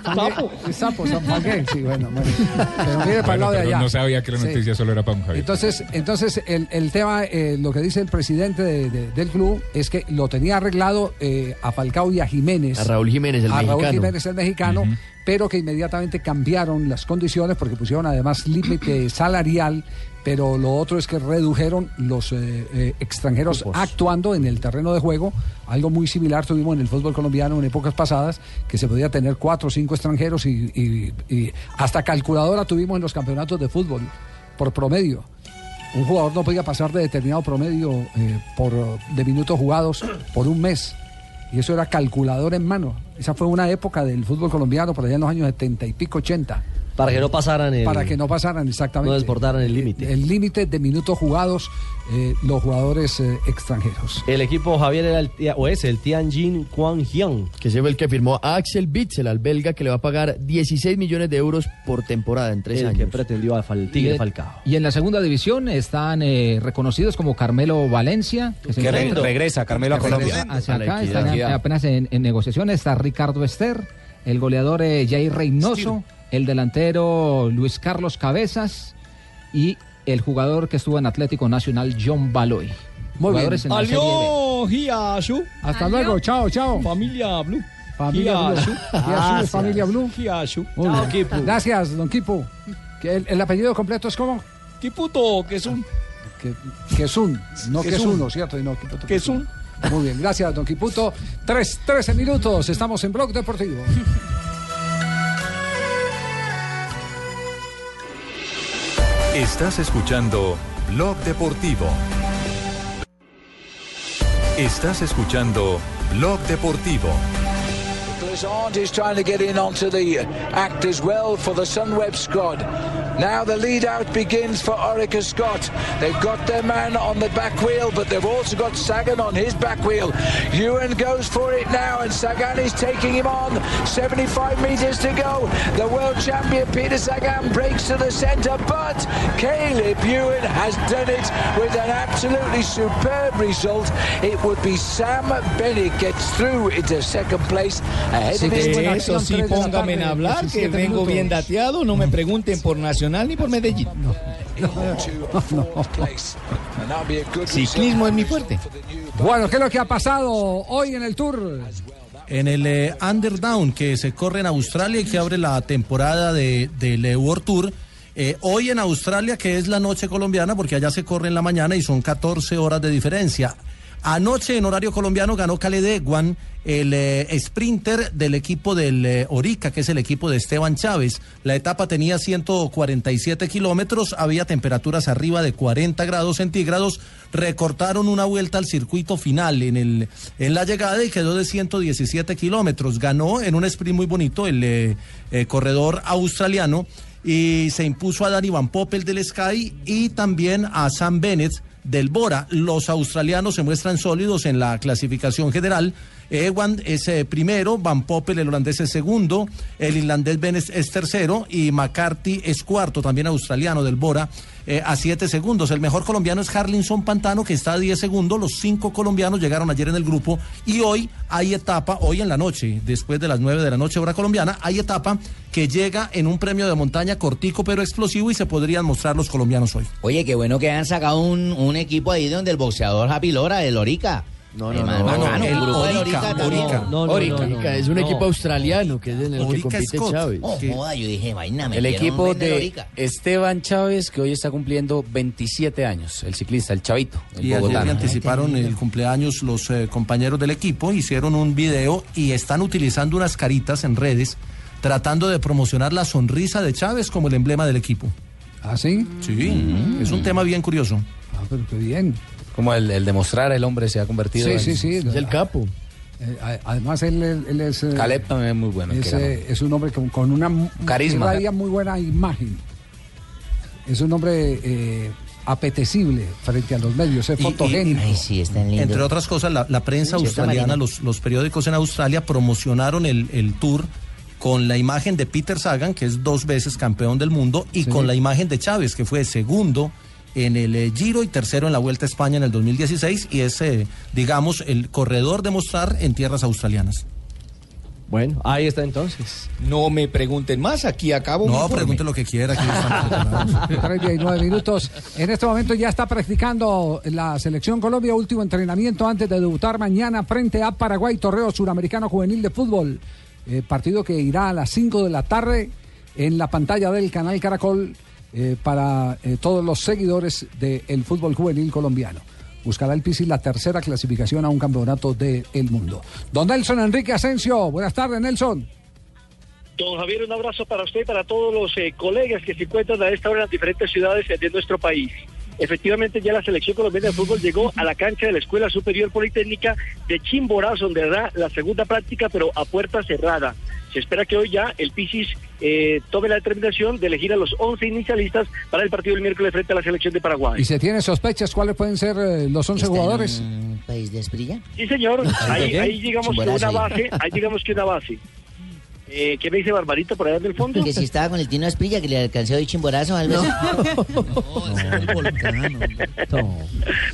Sapo. Sapo, Fangue, sí, bueno, bueno. Pero mire para el Bueno, lado de pero allá. no sabía que la Sí. noticia solo era para un Javier. Entonces, entonces el, el tema, eh, lo que dice el presidente de- de- del club es que lo tenía arreglado eh, a Falcao y a Jiménez. A Raúl Jiménez, el a Raúl mexicano. Jiménez, el mexicano, pero que inmediatamente cambiaron las condiciones porque pusieron además límite salarial, pero lo otro es que redujeron los eh, eh, extranjeros actuando en el terreno de juego. Algo muy similar tuvimos en el fútbol colombiano en épocas pasadas, que se podía tener cuatro o cinco extranjeros y, y- y hasta calculadora tuvimos en los campeonatos de fútbol por promedio. Un jugador no podía pasar de determinado promedio eh, por, de minutos jugados por un mes. Y eso era calculador en mano. Esa fue una época del fútbol colombiano, por allá en los años 70 y pico, 80. Para que no pasaran el... Para que no pasaran exactamente. No desbordaran el límite. El límite de minutos jugados eh, los jugadores eh, extranjeros. El equipo Javier era el, o es el Tianjin Quanjian. Que se ve el que firmó a Axel Bitzel, al belga, que le va a pagar 16 millones de euros por temporada en tres El años. que pretendió a Fal- Tigre Y- Falcao. Y en la segunda división están eh, reconocidos como Carmelo Valencia. se Que re- encuentra- regresa Carmelo a que regresa Colombia. Hacia acá, están apenas en, en negociaciones. Está Ricardo Ester, el goleador eh, Jair Reynoso, el delantero Luis Carlos Cabezas y el jugador que estuvo en Atlético Nacional, John Baloy. Muy Jugadores en la Serie B. Alió, Hiashu. Hasta luego, chao, chao. Familia Blue. Familia Blue. Hiashu. Hiashu, familia Blue. Muy bien. Gracias, don Kipu. El, el apellido completo es como? Kiputo, que es un. Que, que es un, no que es uno, ¿cierto? Y no, Kiputo, Que es un. Muy bien, gracias, don Kiputo. Tres, 13 minutos, estamos en Blog Deportivo. Estás escuchando Blog Deportivo. Estás escuchando Blog Deportivo. Glazant is trying to get in onto the act as well for the Sunweb squad. Now the lead out begins for Orica Scott. They've got their man on the back wheel, but they've also got Sagan on his back wheel. Ewan goes for it now, and Sagan is taking him on. 75 metres to go. The world champion Peter Sagan breaks to the centre, but Caleb Ewan has done it with an absolutely superb result. It would be Sam Bennett gets through into second place ahead Sí, of his de eso sí póngame en hablar, que vengo bien dateado, no me pregunten por Nacional ni por Medellín. Ciclismo es mi fuerte. Bueno, ¿qué es lo que ha pasado hoy en el Tour? En el eh, Underdown que se corre en Australia y que abre la temporada de, del eh, World Tour. Eh, hoy en Australia, que es la noche colombiana, porque allá se corre en la mañana y son 14 horas de diferencia. Anoche en horario colombiano ganó Khaled Eguan, el eh, sprinter del equipo del eh, Orica, que es el equipo de Esteban Chávez. La etapa tenía 147 kilómetros, había temperaturas arriba de 40 grados centígrados. Recortaron una vuelta al circuito final en, el, en la llegada y quedó de 117 kilómetros. Ganó en un sprint muy bonito el eh, eh, corredor australiano y se impuso a Dani Van Poppel del Sky y también a Sam Bennett del Bora. Los australianos se muestran sólidos en la clasificación general. Ewan es eh, primero, Van Poppel, el holandés, es segundo, el irlandés Bennett es tercero y McCarthy es cuarto, también australiano del Bora, eh, a siete segundos. El mejor colombiano es Harlinson Pantano, que está a diez segundos. Los cinco colombianos llegaron ayer en el grupo y hoy hay etapa, hoy en la noche, después de las nueve de la noche, hora colombiana, hay etapa que llega en un premio de montaña cortico pero explosivo y se podrían mostrar los colombianos hoy. Oye, qué bueno que hayan sacado un, un equipo ahí donde el boxeador Javi Lora, el Orica. No, no, no, no, Orica, Orica también. Orica. No, no, Orica. no, no, es un equipo australiano que es en el que Orica compite Scott. Chávez. Oh, joda, yo dije, vaina, me El equipo de Orica. Esteban Chávez, que hoy está cumpliendo 27 años, el ciclista, el chavito, el Y ayer bogotano. le anticiparon el cumpleaños los eh, compañeros del equipo, hicieron un video y están utilizando unas caritas en redes tratando de promocionar la sonrisa de Chávez como el emblema del equipo. ¿Ah, sí? Sí, es un tema bien curioso. Ah, pero qué bien. Como el, el demostrar el hombre se ha convertido Sí, en... sí, sí. Es el capo. Eh, a- además, él, él- él es. eh, Caleb también es muy bueno. es, eh, es un hombre con, con una Carisma. muy buena imagen. Es un hombre eh, apetecible frente a los medios, es Y- y- fotogénico. Entre otras cosas, la, la prensa Sí, australiana, los, los periódicos en Australia promocionaron el, el tour con la imagen de Peter Sagan, que es dos veces campeón del mundo, y Sí. con la imagen de Chávez, que fue segundo en el eh, Giro y tercero en la Vuelta a España en el 2016, y es, eh, digamos, el corredor de mostrar en tierras australianas. Bueno, ahí está entonces. No me pregunten más, aquí acabo. No, pregunte lo que quiera. aquí estamos preparados. 39 minutos. En este momento ya está practicando la selección Colombia, último entrenamiento antes de debutar mañana frente a Paraguay, Torreo Suramericano Juvenil de Fútbol. Eh, partido que irá a las 5 de la tarde en la pantalla del canal Caracol eh, para eh, todos los seguidores del fútbol juvenil colombiano. Buscará el Pisi la tercera clasificación a un campeonato del mundo. Don Nelson Enrique Asensio, buenas tardes, Nelson. Don Javier, un abrazo para usted y para todos los eh, colegas que se encuentran a esta hora en las diferentes ciudades de nuestro país. Efectivamente, ya la selección colombiana de fútbol llegó a la cancha de la Escuela Superior Politécnica de Chimborazo, donde hará la segunda práctica, pero a puerta cerrada. Se espera que hoy ya el Pisis eh, tome la determinación de elegir a los 11 inicialistas para el partido del miércoles frente a la selección de Paraguay. ¿Y se tiene sospechas cuáles pueden ser eh, los 11 jugadores? ¿Un país de Esprilla? Sí, señor. Ahí, ahí digamos que una base, ahí digamos que una base. Eh, ¿Qué me dice Barbarito por allá en el fondo? Que si estaba con el Tino Esprilla, que le alcancé hoy chimborazo o algo así.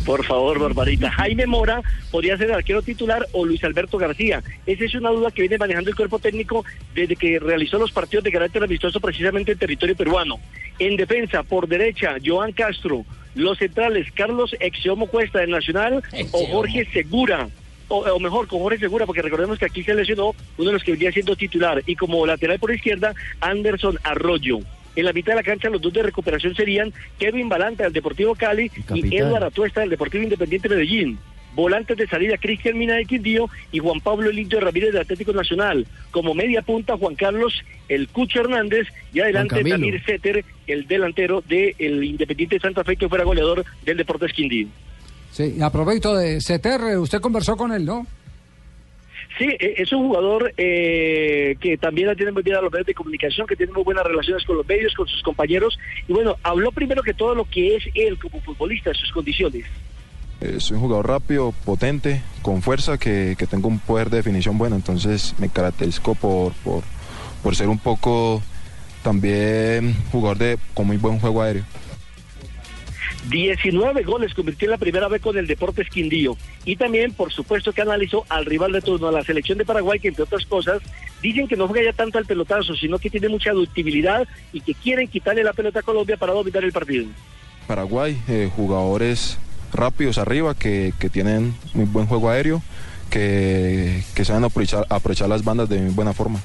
Por favor, Barbarita. Jaime Mora podría ser el arquero titular o Luis Alberto García. Esa es una duda que viene manejando el cuerpo técnico desde que realizó los partidos de carácter amistoso precisamente en territorio peruano. En defensa, por derecha, Joan Castro. Los centrales, Carlos Exiomo Cuesta del Nacional o Jorge Segura. O, o mejor, con Jorge Segura, porque recordemos que aquí se lesionó uno de los que venía siendo titular. Y como lateral por izquierda, Anderson Arroyo. En la mitad de la cancha, los dos de recuperación serían Kevin Balanta del Deportivo Cali y. Eduardo Atuesta del Deportivo Independiente Medellín. Volantes de salida, Cristian Mina de Quindío y Juan Pablo Lindo Ramírez de Atlético Nacional. Como media punta, Juan Carlos El Cucho Hernández y adelante. Tamir Setter, el delantero del Independiente de Santa Fe, que fuera goleador del Deportes Quindío. Sí, y a propósito de CTR, usted conversó con él, ¿no? Sí, eh, es un jugador eh, que también tiene muy bien a los medios de comunicación, que tiene muy buenas relaciones con los medios, con sus compañeros. Y bueno, habló primero que todo lo que es él como futbolista, sus condiciones. Soy un jugador rápido, potente, con fuerza, que, que tengo un poder de definición bueno, entonces me caracterizo por, por, por ser un poco también jugador de con muy buen juego aéreo. 19 goles convirtió en la primera vez con el Deportes Quindío. Y también, por supuesto, que analizó al rival de turno, a la selección de Paraguay, que entre otras cosas, dicen que no juega ya tanto al pelotazo, sino que tiene mucha ductibilidad y que quieren quitarle la pelota a Colombia para dominar el partido. Paraguay, eh, jugadores rápidos arriba que, que tienen muy buen juego aéreo, que, que saben aprovechar, aprovechar las bandas de muy buena forma.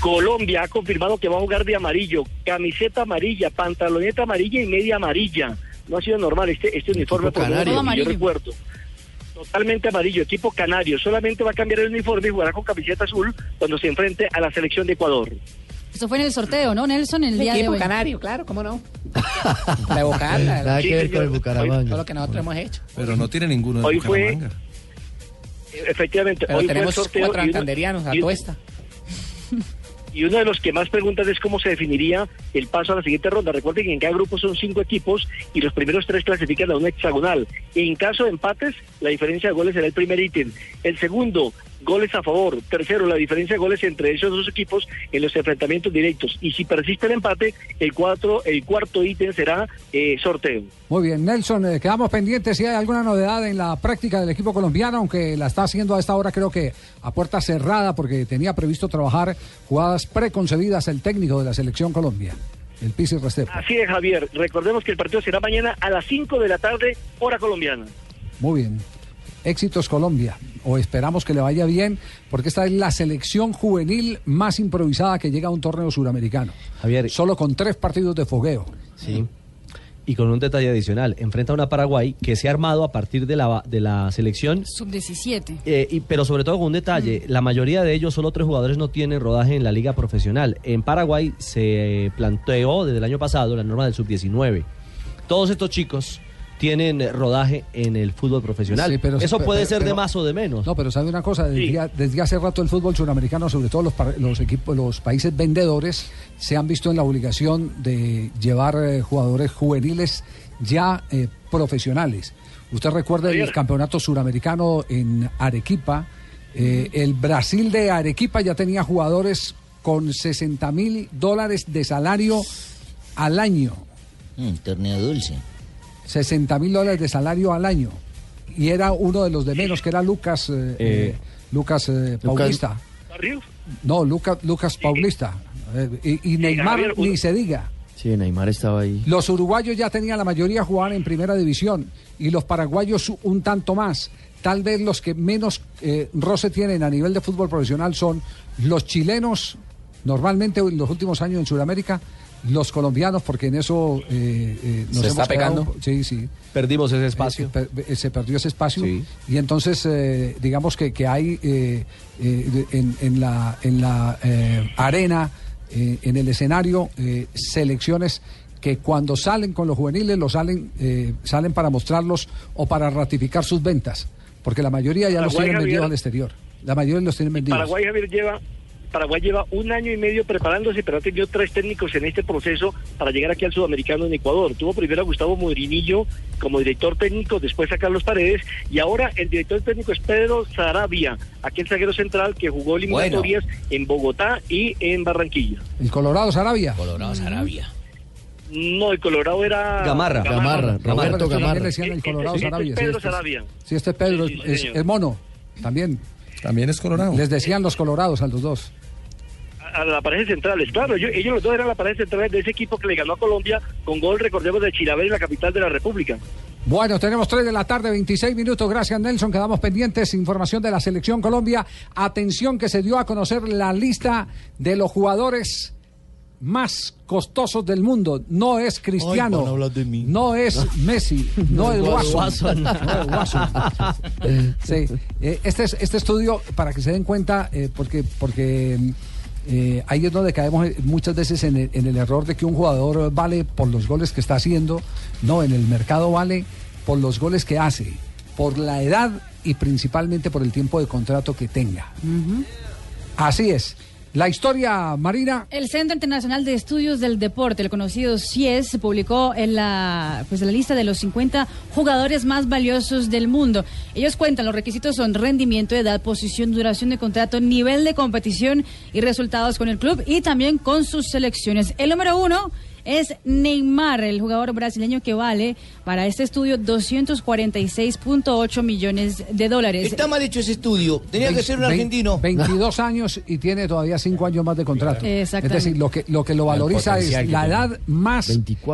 Colombia ha confirmado que va a jugar de amarillo, camiseta amarilla, pantaloneta amarilla y media amarilla. No ha sido normal este, este uniforme, por lo canario. menos Todo que yo recuerdo. Totalmente amarillo, equipo canario. Solamente va a cambiar el uniforme y jugará con camiseta azul cuando se enfrente a la selección de Ecuador. Eso fue en el sorteo, ¿no, Nelson? En el día de equipo hoy. canario, claro, cómo no. La evocarla. Nada que ver con el Todo Bucaramanga. lo que nosotros hemos hecho. Pero no tiene ninguno de Hoy fue- Bucaramanga. Efectivamente, Pero hoy fue el tenemos sorteo cuatro y uno- santanderianos a y- tuesta. Y uno de los que más preguntan es cómo se definiría el paso a la siguiente ronda. Recuerden que en cada grupo son cinco equipos y los primeros tres clasifican a un hexagonal. En caso de empates, la diferencia de goles será el primer ítem. El segundo, goles a favor. Tercero, la diferencia de goles entre esos dos equipos en los enfrentamientos directos. Y si persiste el empate, el, cuatro, el cuarto ítem será eh, sorteo. Muy bien, Nelson, eh, quedamos pendientes si hay alguna novedad en la práctica del equipo colombiano, aunque la está haciendo a esta hora creo que a puerta cerrada porque tenía previsto trabajar jugadas preconcebidas el técnico de la selección Colombia, el Pisi Restrepo. Así es, Javier. Recordemos que el partido será mañana a las 5 de la tarde, hora colombiana. Muy bien. Éxitos Colombia, o esperamos que le vaya bien, porque esta es la selección juvenil más improvisada que llega a un torneo suramericano. Javier. Solo con tres partidos de fogueo. Sí. Y con un detalle adicional, enfrenta a una Paraguay que se ha armado a partir de la, de la selección Sub-17. Eh, y- pero sobre todo con un detalle, la mayoría de ellos, solo tres jugadores no tienen rodaje en la liga profesional. En Paraguay se planteó desde el año pasado la norma del sub-19. Todos estos chicos tienen rodaje en el fútbol profesional. Sí, pero- Eso pero- puede ser de más o de menos. No, pero sabe una cosa, desde, ya- desde hace rato el fútbol suramericano, sobre todo los, par- los equipos, los países vendedores, se han visto en la obligación de llevar eh, jugadores juveniles ya eh, profesionales. Usted recuerda el campeonato suramericano en Arequipa, eh, el Brasil de Arequipa ya tenía jugadores con 60 mil dólares de salario al año. Mm, torneo dulce. 60 mil dólares de salario al año. Y era uno de los de menos, que era Lucas, eh, eh, Lucas eh, Paulista. ¿Barrios? No, Lucas, Lucas Paulista. Eh, y, y Neymar Javier, ni se diga. Sí, Neymar estaba ahí. Los uruguayos ya tenían la mayoría jugaban en primera división y los paraguayos un tanto más. Tal vez los que menos eh, roce tienen a nivel de fútbol profesional son los chilenos, normalmente en los últimos años en Sudamérica, los colombianos, porque en eso eh, eh, nos ¿Se hemos está quedado- pegando? Sí, sí. Perdimos ese espacio. Eh, per- se perdió ese espacio Sí. y entonces eh, digamos que, que hay eh, eh, en, en la, en la eh, arena, eh, en el escenario, eh, selecciones que cuando salen con los juveniles los salen, eh, salen para mostrarlos o para ratificar sus ventas, porque la mayoría ya los Paraguay, tienen vendidos Javier. al exterior. La mayoría los tienen vendidos. Paraguay, Javier, lleva, Paraguay lleva un año y medio preparándose, pero ha tenido tres técnicos en este proceso para llegar aquí al sudamericano en Ecuador. Tuvo primero a Gustavo Morinillo como director técnico, después a Carlos Paredes, y ahora el director técnico es Pedro Sarabia, aquel zaguero central que jugó eliminatorias en Bogotá y en Barranquilla. El Colorado Sarabia. Colorado Sarabia. No, el Colorado era... Gamarra. Gamarra, Roberto Gamarra. el Colorado Este es Sarabia. sí, Pedro este es- Sarabia. Sí, este es Pedro, Sí, sí, es, es mono, también. También es Colorado. Les decían los colorados a los dos. A la pareja centrales. Claro, ellos, ellos los dos eran la pareja centrales de ese equipo que le ganó a Colombia con gol, recordemos, de Chilabel en la capital de la República. Bueno, tenemos 3 de la tarde, 26 minutos. Gracias, Nelson. Quedamos pendientes. Información de la Selección Colombia. Atención que se dio a conocer la lista de los jugadores más costosos del mundo. No es Cristiano. van a hablar de mí. No es Messi. No, No, es Watson. Watson. No es Watson. Sí. Eh, este, es- este estudio, para que se den cuenta, eh, porque, porque eh, ahí es donde caemos eh, muchas veces en el, en el error de que un jugador vale por los goles que está haciendo. No, en el mercado vale por los goles que hace, por la edad y principalmente por el tiempo de contrato que tenga. Así es. La historia, Marina. El Centro Internacional de Estudios del Deporte, el conocido CIES, publicó en la, pues, la lista de los 50 jugadores más valiosos del mundo. Ellos cuentan, los requisitos son rendimiento, edad, posición, duración de contrato, nivel de competición y resultados con el club y también con sus selecciones. El número uno es Neymar, el jugador brasileño que vale para este estudio 246.8 millones de dólares. Está mal hecho ese estudio. Tenía que ser un argentino. 22 años y tiene todavía 5 años más de contrato. Exactamente. Es decir, lo que, lo que lo valoriza es la tiene. edad más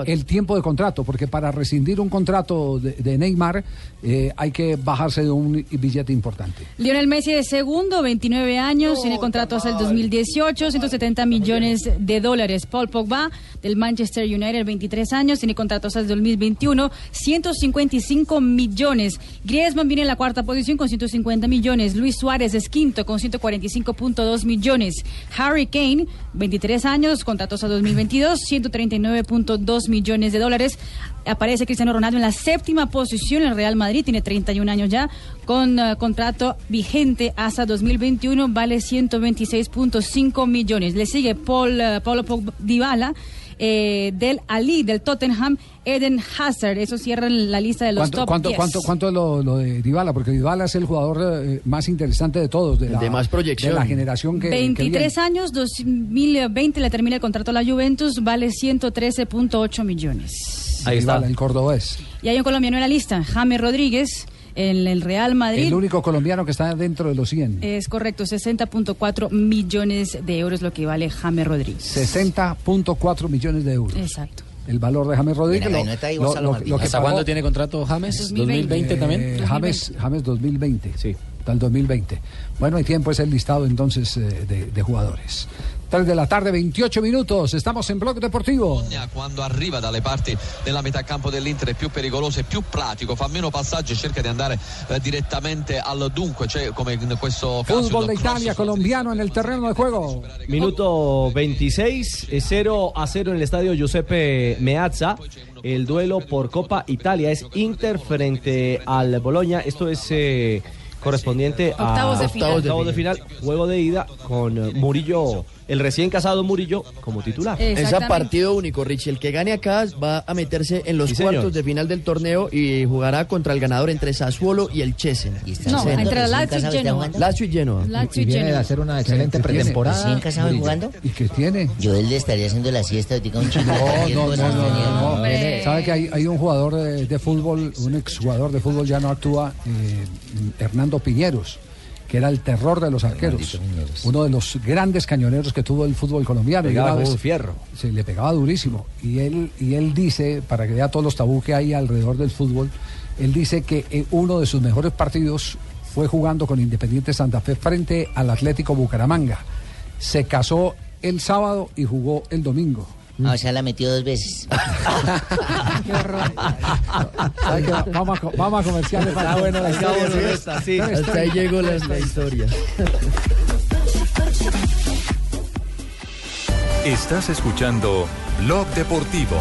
el tiempo de contrato, porque para rescindir un contrato de, de Neymar eh, hay que bajarse de un billete importante. Lionel Messi es segundo, 29 años, tiene contrato hasta el 2018, 170 millones de dólares. Paul Pogba del Manchester United, 23 años, tiene contrato hasta el 2021, 155 millones. Griezmann viene en la cuarta posición con 150 millones. Luis Suárez es quinto con 145.2 millones. Harry Kane, 23 años, contrato hasta 2022, 139.2 millones de dólares. Aparece Cristiano Ronaldo en la séptima posición. El Real Madrid tiene 31 años ya, con eh, contrato vigente hasta 2021, vale 126.5 millones. Le sigue Paul, eh, Paulo Dybala. Eh, del Ali, del Tottenham, Eden Hazard. Eso cierra la lista de los ¿Cuánto, top cuánto, 10. cuánto, cuánto es lo, lo de Dybala? Porque Dybala es el jugador eh, más interesante de todos, de, la, de más proyección. de la generación que, que 23 viene. años, 2020 le termina el contrato a la Juventus, vale 113.8 millones. Ahí está. el cordobés. Y hay un colombiano en la lista, James Rodríguez, en el Real Madrid. El único colombiano que está dentro de los 100. Es correcto, 60.4 millones de euros lo que vale James Rodríguez. 60.4 millones de euros. Exacto. El valor de James Rodríguez. Mira, lo- no está ahí lo- lo- lo que ¿Hasta cuándo tiene contrato James? 2020 Eh, también. James, James 2020. Sí. Hasta el 2020. Bueno, hay tiempo, es el listado entonces eh, de, de jugadores. 3 de la tarde, 28 minutos. Estamos en Blog Deportivo. quando arriva dalle parti della metà campo dell'Inter è più pericoloso e più pratico, fa meno passaggi e cerca di andare eh, direttamente al dunque, cioè come in questo caso Fútbol de Italia, colombiano en el terreno de juego. Minuto 26, eh, 0 a 0 en el estadio Giuseppe Meazza. El duelo por Copa Italia es Inter frente al Boloña. Esto es eh, correspondiente a Octavos de final. octavos de final, juego de ida con Murillo, el recién casado Murillo como titular. Es a partido único, Richie. El que gane acá va a meterse en los Sí, señor. cuartos de final del torneo y jugará contra el ganador entre Sassuolo y el Chesen. No, entre el Lazio y Genoa. Lazio y Genoa. Lazio y Y viene de hacer una excelente pretemporada. ¿Recién casado y Murillo. jugando? ¿Y qué tiene? Yo él le estaría haciendo la siesta ahorita un chico. No, no, no, no, no. ¿Sabe que hay, hay un jugador de, de fútbol, un exjugador de fútbol ya no actúa, eh, Hernando Piñeros, que era el terror de los arqueros, uno de los grandes cañoneros que tuvo el fútbol colombiano. Y Pegaba como vez- un fierro. Sí, le pegaba durísimo. Y él, y él dice, para que vea todos los tabú que hay alrededor del fútbol, él dice que eh, uno de sus mejores partidos fue jugando con Independiente Santa Fe frente al Atlético Bucaramanga. Se casó el sábado y jugó el domingo. Ah, o sea, la metió dos veces. ¿Sabe qué? Vamos a, vamos a comerciales. Está bueno, está bueno, sí. tres, Hasta ahí llegó la, la historia. Estás escuchando Blog Deportivo.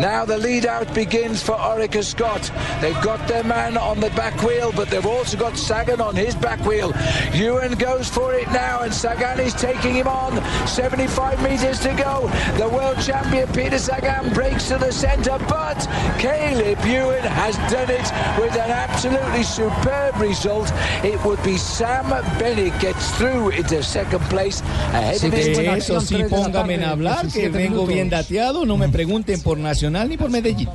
Now the lead out begins for Orica Scott. They've got their man on the back wheel, but they've also got Sagan on his back wheel. Ewan goes for it now, and Sagan is taking him on. 75 metres to go. The world champion Peter Sagan breaks to the centre, but Caleb Ewan has done it with an absolutely superb result. It would be Sam Bennett gets through into second place ahead of his De team. eso sí, póngame en hablar, que vengo bien dateado. No me pregunten por nacionalidad Nacional ni por Medellín.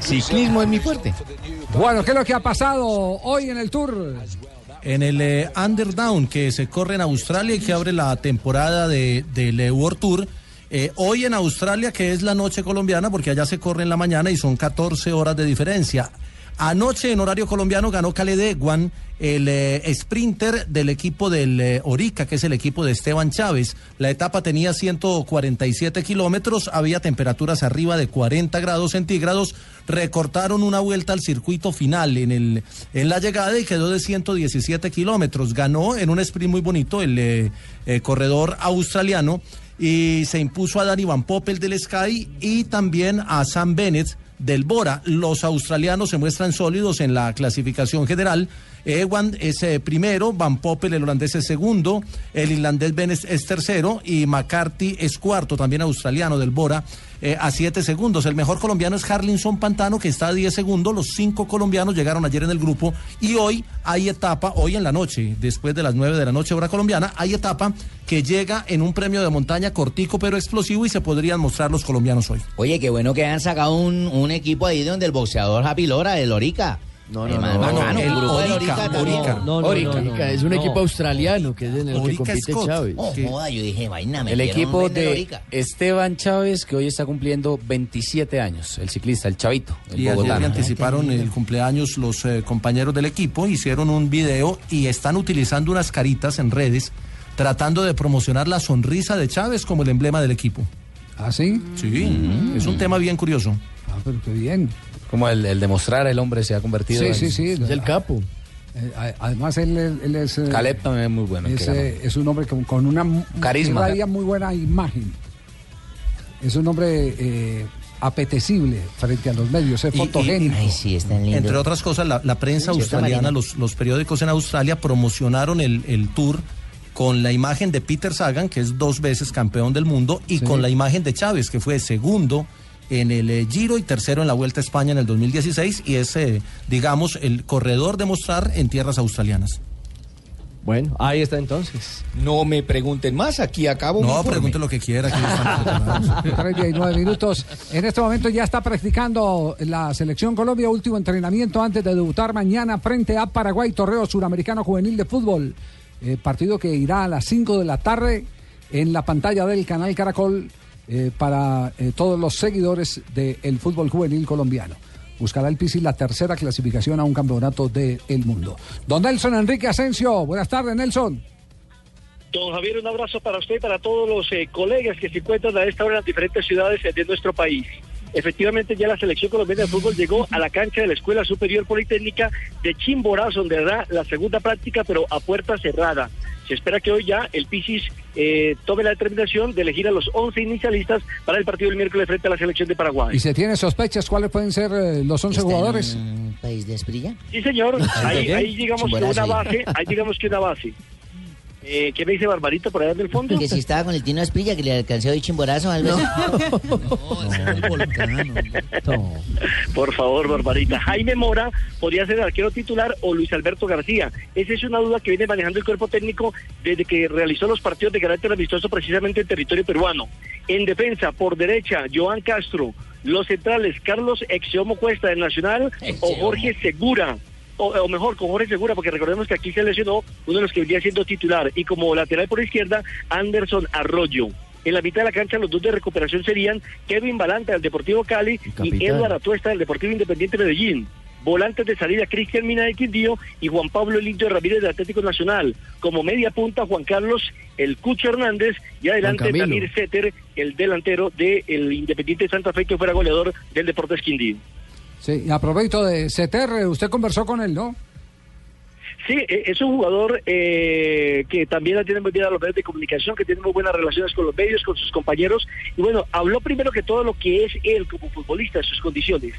Ciclismo es mi fuerte. Bueno, ¿qué es lo que ha pasado hoy en el Tour? En el eh, Underdown que se corre en Australia y que abre la temporada de, del eh, World Tour. eh, hoy en Australia, que es la noche colombiana, porque allá se corre en la mañana y son 14 horas de diferencia. Anoche en horario colombiano ganó Khaled Eguan, el eh, sprinter del equipo del eh, Orica, que es el equipo de Esteban Chávez. La etapa tenía 147 kilómetros, había temperaturas arriba de 40 grados centígrados. Recortaron una vuelta al circuito final en, el, en la llegada y quedó de 117 kilómetros. Ganó en un sprint muy bonito el eh, eh, corredor australiano y se impuso a Danny Van Poppel del Sky y también a Sam Bennett del Bora. Los australianos se muestran sólidos en la clasificación general. Ewan es eh, primero, Van Poppel, el holandés, es segundo, el irlandés Bennett es tercero y McCarthy es cuarto, también australiano del Bora, eh, a siete segundos. El mejor colombiano es Harlinson Pantano, que está a diez segundos. Los cinco colombianos llegaron ayer en el grupo y hoy hay etapa, hoy en la noche, después de las nueve de la noche, hora colombiana, hay etapa que llega en un premio de montaña cortico pero explosivo y se podrían mostrar los colombianos hoy. Oye, qué bueno que hayan sacado un, equipo ahí donde el boxeador Javi Lora, el Orica. No, no, no, Orica. Orica. No, no, Orica. no, no, es un equipo australiano que es en el que Orica compite Scott. Chávez. Oh, joda, yo dije, vaina, me El equipo de Orica. Esteban Chávez, que hoy está cumpliendo 27 años, el ciclista, el chavito, el Y ayer bogotano. le anticiparon el cumpleaños los eh, compañeros del equipo, hicieron un video y están utilizando unas caritas en redes tratando de promocionar la sonrisa de Chávez como el emblema del equipo. ¿Ah, sí? Sí, es un tema bien curioso. Ah, pero qué bien. Como el, el demostrar el hombre se ha convertido Sí, en... sí, sí. Es el capo. Eh, a- además, él, él- él es. eh, Caleb también es muy bueno. es, que ganó. eh, es un hombre con, con una Carisma. muy buena imagen. Es un hombre eh, apetecible frente a los medios, es Y- y- fotogénico. Entre otras cosas, la, la prensa Sí, australiana, los, los periódicos en Australia promocionaron el, el tour con la imagen de Peter Sagan, que es dos veces campeón del mundo, y Sí. con la imagen de Chávez, que fue segundo en el eh, Giro y tercero en la Vuelta a España en el 2016, y es, eh, digamos, el corredor de mostrar en tierras australianas. Bueno, ahí está entonces. No me pregunten más, aquí acabo. No, pregunte lo que quiera. aquí estamos preparados. 39 minutos. En este momento ya está practicando la selección Colombia, último entrenamiento antes de debutar mañana frente a Paraguay, Torreo Suramericano Juvenil de Fútbol. Eh, partido que irá a las 5 de la tarde en la pantalla del canal Caracol eh, para eh, todos los seguidores del fútbol juvenil colombiano. Buscará el Pisi la tercera clasificación a un campeonato del mundo. Don Nelson Enrique Asensio, buenas tardes, Nelson. Don Javier, un abrazo para usted y para todos los eh, colegas que se encuentran a esta hora en las diferentes ciudades de nuestro país. Efectivamente, ya la selección colombiana de fútbol llegó a la cancha de la Escuela Superior Politécnica de Chimborazo, donde hará la segunda práctica, pero a puerta cerrada. Se espera que hoy ya el Pisis eh, tome la determinación de elegir a los 11 inicialistas para el partido del miércoles frente a la selección de Paraguay. ¿Y se tiene sospechas cuáles pueden ser eh, los 11 jugadores? país de Esprilla? Sí, señor. Ahí, ahí digamos que una base, ahí digamos que una base. Eh, ¿Qué me dice Barbarito por allá en el fondo? Que si estaba con el Tino Esprilla, que le alcancé hoy chimborazo algo así. Por favor, Barbarita. Jaime Mora podría ser el arquero titular o Luis Alberto García. Esa es una duda que viene manejando el cuerpo técnico desde que realizó los partidos de carácter amistoso precisamente en territorio peruano. En defensa, por derecha, Joan Castro. Los centrales, Carlos Exiomo Cuesta del Nacional o Jorge Segura. O, o mejor, con Jorge Segura, porque recordemos que aquí se lesionó uno de los que vendría siendo titular. Y como lateral por izquierda, Anderson Arroyo. En la mitad de la cancha, los dos de recuperación serían Kevin Balanta del Deportivo Cali y. Eduardo Atuesta del Deportivo Independiente Medellín. Volantes de salida, Cristian Mina de Quindío y Juan Pablo El Indio Ramírez del Atlético Nacional. Como media punta, Juan Carlos El Cucho Hernández y adelante. Damir Setter, el delantero del Independiente de Santa Fe, que fuera goleador del Deportes Quindío. Sí, y a propósito de CTR, usted conversó con él, ¿no? Sí, e- es un jugador eh, que también tiene muy bien a los medios de comunicación, que tiene muy buenas relaciones con los medios, con sus compañeros. Y bueno, habló primero que todo lo que es él como futbolista, sus condiciones.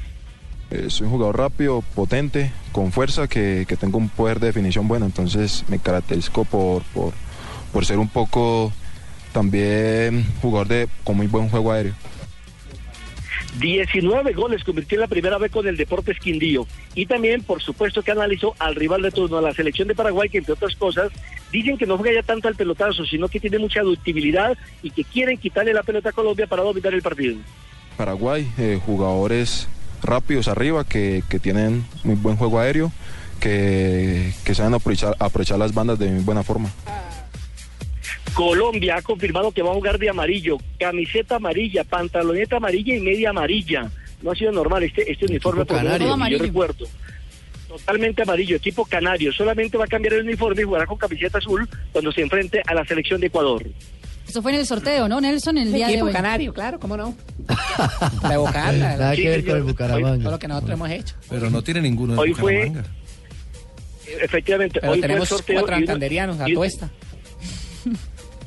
Soy un jugador rápido, potente, con fuerza, que, que tengo un poder de definición bueno, entonces me caracterizo por, por, por ser un poco también jugador de con muy buen juego aéreo. 19 goles convirtió en la primera vez con el Deportes Quindío. Y también, por supuesto, que analizó al rival de turno, a la selección de Paraguay, que entre otras cosas, dicen que no juega ya tanto al pelotazo, sino que tiene mucha ductibilidad y que quieren quitarle la pelota a Colombia para dominar el partido. Paraguay, eh, jugadores rápidos arriba que, que tienen muy buen juego aéreo, que, que saben aprovechar, aprovechar las bandas de muy buena forma. Colombia ha confirmado que va a jugar de amarillo, camiseta amarilla, pantaloneta amarilla y media amarilla. No ha sido normal este, este uniforme por canario. yo Amarillo. recuerdo. Totalmente amarillo, equipo canario. Solamente va a cambiar el uniforme y jugará con camiseta azul cuando se enfrente a la selección de Ecuador. Eso fue en el sorteo, ¿no, Nelson? En el día de hoy. canario, claro, cómo no. La Bocarla. Nada que ver con el Todo Bucaramanga. lo que nosotros hemos hecho. Pero no tiene ninguno de Hoy fue-. Efectivamente, Pero hoy tenemos fue el sorteo. cuatro a.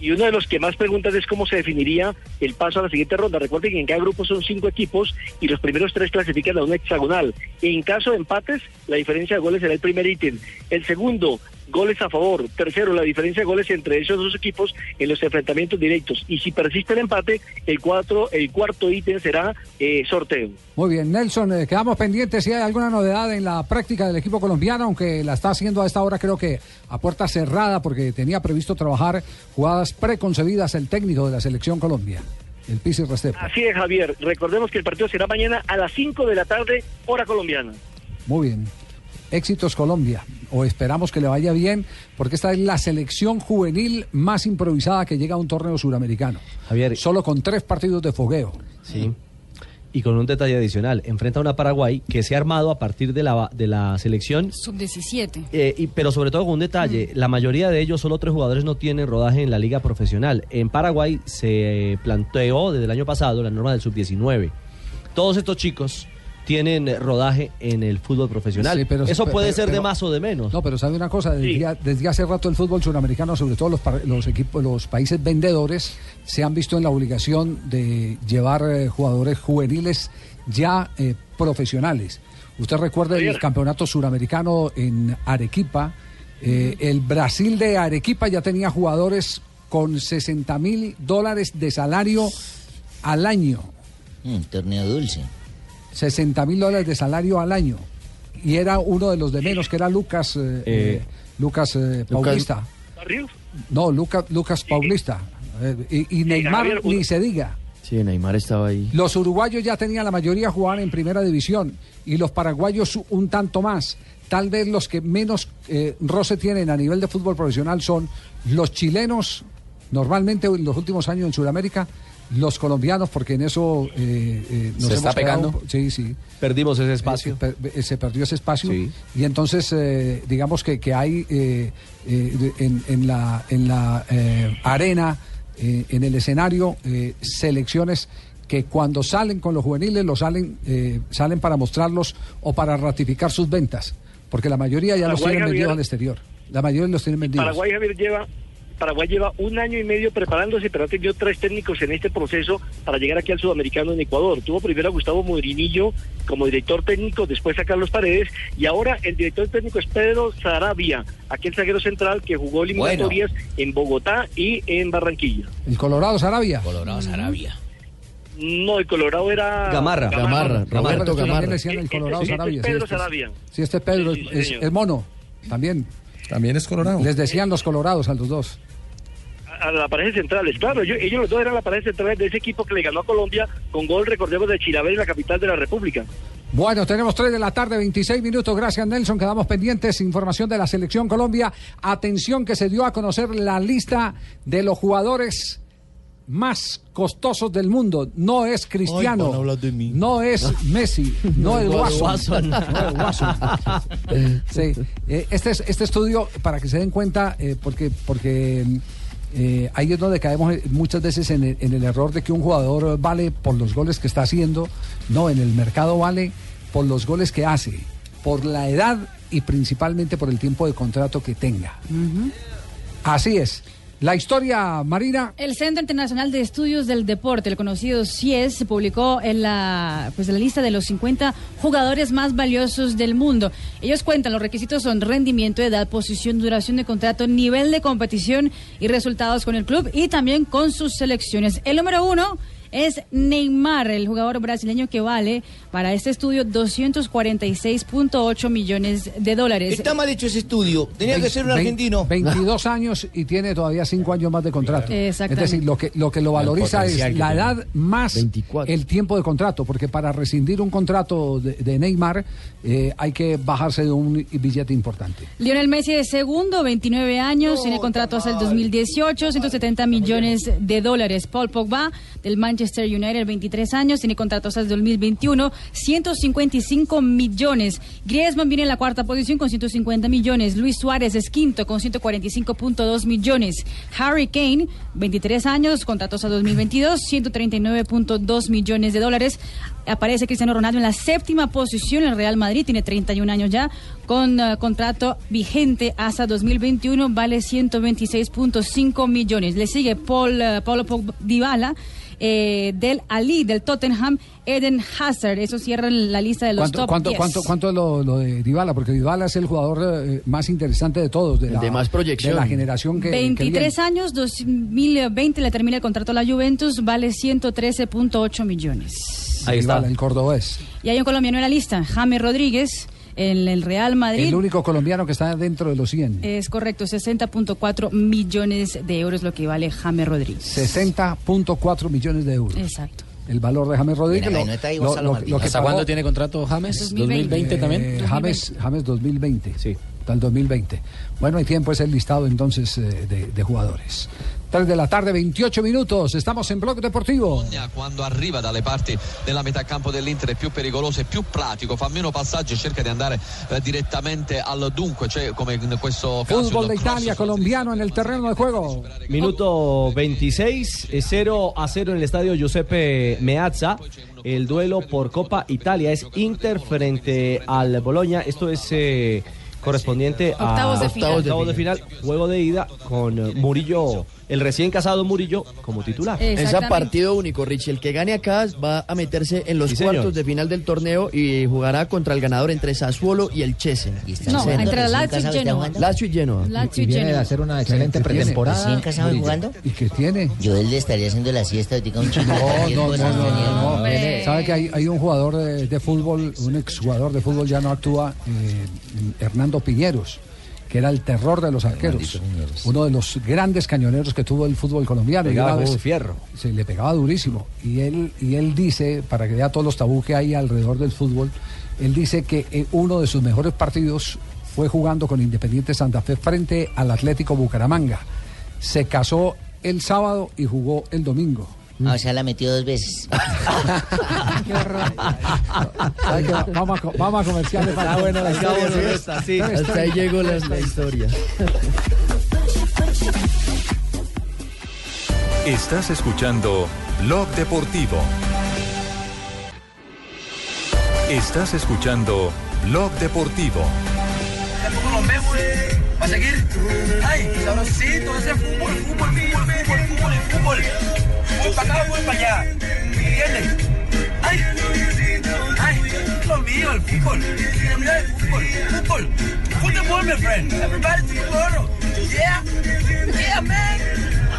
Y uno de los que más preguntas es cómo se definiría el paso a la siguiente ronda. Recuerden que en cada grupo son cinco equipos y los primeros tres clasifican a una hexagonal. En caso de empates, la diferencia de goles será el primer ítem. El segundo, goles a favor. Tercero, la diferencia de goles entre esos dos equipos en los enfrentamientos directos. Y si persiste el empate, el, cuatro, el cuarto ítem será eh, sorteo. Muy bien, Nelson, eh, quedamos pendientes si hay alguna novedad en la práctica del equipo colombiano, aunque la está haciendo a esta hora creo que a puerta cerrada porque tenía previsto trabajar jugadas preconcebidas el técnico de la selección Colombia, el Pisi Restrepo. Así es, Javier. Recordemos que el partido será mañana a las 5 de la tarde, hora colombiana. Muy bien. Éxitos Colombia, o esperamos que le vaya bien, porque esta es la selección juvenil más improvisada que llega a un torneo suramericano. Javier. Solo con tres partidos de fogueo. Sí. Y con un detalle adicional, enfrenta a una Paraguay que se ha armado a partir de la, de la selección Sub-17. Eh, y- pero sobre todo con un detalle, la mayoría de ellos, solo tres jugadores no tienen rodaje en la liga profesional. En Paraguay se eh, planteó desde el año pasado la norma del sub-19. Todos estos chicos tienen rodaje en el fútbol profesional. Sí, pero- Eso pero- puede ser de más o de menos. No, pero sabe una cosa, desde, ya- desde hace rato el fútbol suramericano, sobre todo los, par- los equipos, los países vendedores, se han visto en la obligación de llevar eh, jugadores juveniles ya eh, profesionales. Usted recuerda el campeonato suramericano en Arequipa, eh, el Brasil de Arequipa ya tenía jugadores con 60 mil dólares de salario al año. Un torneo dulce. 60 mil dólares de salario al año. Y era uno de los de menos, que era Lucas, eh, eh, Lucas eh, Paulista. No, Lucas, Lucas Paulista. Eh, y, y Neymar ni se diga. Sí, Neymar estaba ahí. Los uruguayos ya tenían la mayoría jugaban en primera división y los paraguayos un tanto más. Tal vez los que menos eh, roce tienen a nivel de fútbol profesional son los chilenos, normalmente en los últimos años en Sudamérica, los colombianos, porque en eso eh, eh, nos ¿Se hemos está pegando? Sí, sí. Perdimos ese espacio. Eh, per- eh, se perdió ese espacio Sí. y entonces eh, digamos que, que hay eh, eh, en, en la, en la eh, arena, eh, en el escenario, eh, selecciones que cuando salen con los juveniles los salen, eh, salen para mostrarlos o para ratificar sus ventas, porque la mayoría ya los tienen vendidos Javier. al exterior. La mayoría los tienen vendidos. Paraguay, Javier, lleva, Paraguay lleva un año y medio preparándose, pero ha tenido tres técnicos en este proceso para llegar aquí al sudamericano en Ecuador. Tuvo primero a Gustavo Morinillo como director técnico, después a Carlos Paredes, y ahora el director técnico es Pedro Sarabia, aquel zaguero central que jugó eliminatorias en Bogotá y en Barranquilla. El Colorado Sarabia. Colorado Sarabia. No, el Colorado era... Gamarra. Gamarra, Roberto Gamarra. también le decían el Colorado Este- este Sarabia. es sí, Pedro este es- Sarabia. Sí, este es Pedro, Sí, sí, es, señor. es mono, también. También es Colorado. Les decían los colorados a los dos. a la pareja centrales. Claro, ellos, ellos los dos eran la pareja centrales de ese equipo que le ganó a Colombia con gol, recordemos, de Chilabel en la capital de la República. Bueno, tenemos 3 de la tarde, 26 minutos. Gracias, Nelson. Quedamos pendientes. Información de la Selección Colombia. Atención que se dio a conocer la lista de los jugadores más costosos del mundo. No es Cristiano. No es Messi. No es Watson. No es Watson. Sí. Eh, Este, es- este estudio, para que se den cuenta, eh, porque, porque eh, ahí es donde caemos muchas veces en el, en el error de que un jugador vale por los goles que está haciendo. No, en el mercado vale por los goles que hace, por la edad y principalmente por el tiempo de contrato que tenga. Así es. La historia, Marina. El Centro Internacional de Estudios del Deporte, el conocido CIES, publicó en la, pues, la lista de los 50 jugadores más valiosos del mundo. Ellos cuentan, los requisitos son rendimiento, edad, posición, duración de contrato, nivel de competición y resultados con el club y también con sus selecciones. El número uno es Neymar, el jugador brasileño que vale para este estudio 246.8 millones de dólares. Está mal hecho ese estudio. Tenía que ser un argentino. 22 años y tiene todavía 5 años más de contrato. Exactamente. Es decir, lo que, lo que lo valoriza es la tiene. edad más el tiempo de contrato, porque para rescindir un contrato de, de Neymar eh, hay que bajarse de un billete importante. Lionel Messi es segundo, 29 años, tiene contrato hasta el 2018, 170 millones de dólares. Paul Pogba del Manchester United, 23 años, tiene contrato hasta el 2021, 155 millones. Griezmann viene en la cuarta posición con 150 millones. Luis Suárez es quinto con 145.2 millones. Harry Kane, 23 años, contrato hasta 2022, 139.2 millones de dólares. Aparece Cristiano Ronaldo en la séptima posición. El Real Madrid tiene 31 años ya, con eh, contrato vigente hasta 2021, vale 126.5 millones. Le sigue Paul, eh, Paulo Dybala. Eh, del Ali, del Tottenham, Eden Hazard. Eso cierra la lista de los ¿Cuánto, top cuánto, 10. cuánto, cuánto es lo, lo de Dybala? Porque Dybala es el jugador eh, más interesante de todos, de, la, de más proyección. de la generación que, que 23 viene. años, 2020 le termina el contrato a la Juventus, vale 113.8 millones. Ahí está. el cordobés. Y hay un colombiano en la lista, James Rodríguez, en el Real Madrid. El único colombiano que está dentro de los 100. Es correcto, 60.4 millones de euros lo que vale James Rodríguez. 60.4 millones de euros. Exacto. El valor de James Rodríguez. Mira, lo- lo- lo- lo que ¿Hasta cuándo tiene contrato James? 2020 también. Eh, 2020. James, James 2020. Sí. Hasta el 2020. Bueno, hay tiempo, es el listado entonces eh, de, de jugadores. 3 de la tarde, 28 minutos. Estamos en Blog Deportivo. quando arriva dalle parti della metà campo dell'Inter è più pericoloso e più pratico, fa meno passaggi e cerca di andare eh, direttamente al dunque, cioè come in questo caso Fútbol de Italia, colombiano en el terreno de juego. Minuto 26, eh, 0 a 0 en el estadio Giuseppe Meazza. El duelo por Copa Italia es Inter frente al Boloña. Esto es eh, correspondiente a Octavos de final. octavos de final, juego de ida con Murillo, el recién casado Murillo como titular. Es a partido único, Richie. El que gane acá va a meterse en los Sí, señor. cuartos de final del torneo y jugará contra el ganador entre Sassuolo y el Chese. No, entre Lazio y Genoa. Lazio y Genoa. Lazio y Genoa. una excelente pretemporada. ¿Recién casado y jugando? ¿Y qué tiene? Yo él le estaría haciendo la siesta ahorita un chino. No, no, no, no. ¿Sabe que hay, hay un jugador de, de fútbol, un exjugador de fútbol ya no actúa, eh, Hernando Piñeros, que era el terror de los arqueros, uno de los grandes cañoneros que tuvo el fútbol colombiano. Y Pegaba una como vez- un fierro. Se le pegaba durísimo. Y él, y él dice, para que vea todos los tabú que hay alrededor del fútbol, él dice que eh, uno de sus mejores partidos fue jugando con Independiente Santa Fe frente al Atlético Bucaramanga. Se casó el sábado y jugó el domingo. Ah, o sea, la metió dos veces. ¿Sabe qué? Vamos a, vamos a comerciales. Está bueno la Está historia, bueno, Sí, hasta ahí llegó la, la historia. Estás escuchando Blog Deportivo. Estás escuchando Blog Deportivo. Eh, ¿Va a seguir? ¡Ay, sabrosito! Ese fútbol, fútbol, fútbol, fútbol, fútbol, fútbol. Fútbol para acá, fútbol para allá. ¿Entiendes? ¡Ay! ¡Ay! Lo mío, el fútbol. Mira el fútbol. Fútbol. Fútbol, my friend. Everybody fútbol. Yeah. Yeah, man.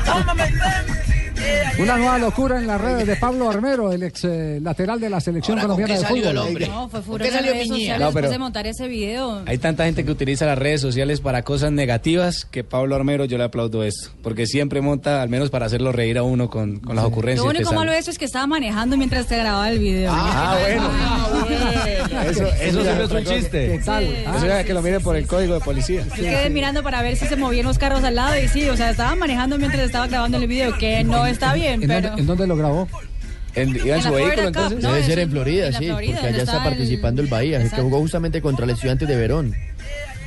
On, my friend. Una nueva locura en las redes de Pablo Armero, el ex eh, lateral de la selección colombiana de fútbol. No, fue furor qué en las redes Piñera? sociales No, después pero- de montar ese video. Hay tanta gente que utiliza las redes sociales para cosas negativas que Pablo Armero yo le aplaudo esto, porque siempre monta, al menos para hacerlo reír a uno con, con las ocurrencias. Lo que único salen. malo de eso es que estaba manejando mientras te grababa el video. Ah, bueno. Eso, eso sí no es un chiste. ¿Qué tal? Eso era que lo miren por el código de policía. Yo quedé mirando para ver si se movían los carros al lado y sí, o sea, estaba manejando mientras estaba grabando el video, que no está bien, ¿En pero... dónde, en dónde lo grabó? En, ¿Iba en En su vehículo entonces? no, Debe en ser en Florida, en sí, Florida, porque allá está está el- participando el Bahía, el que jugó justamente contra el Estudiantes de Verón.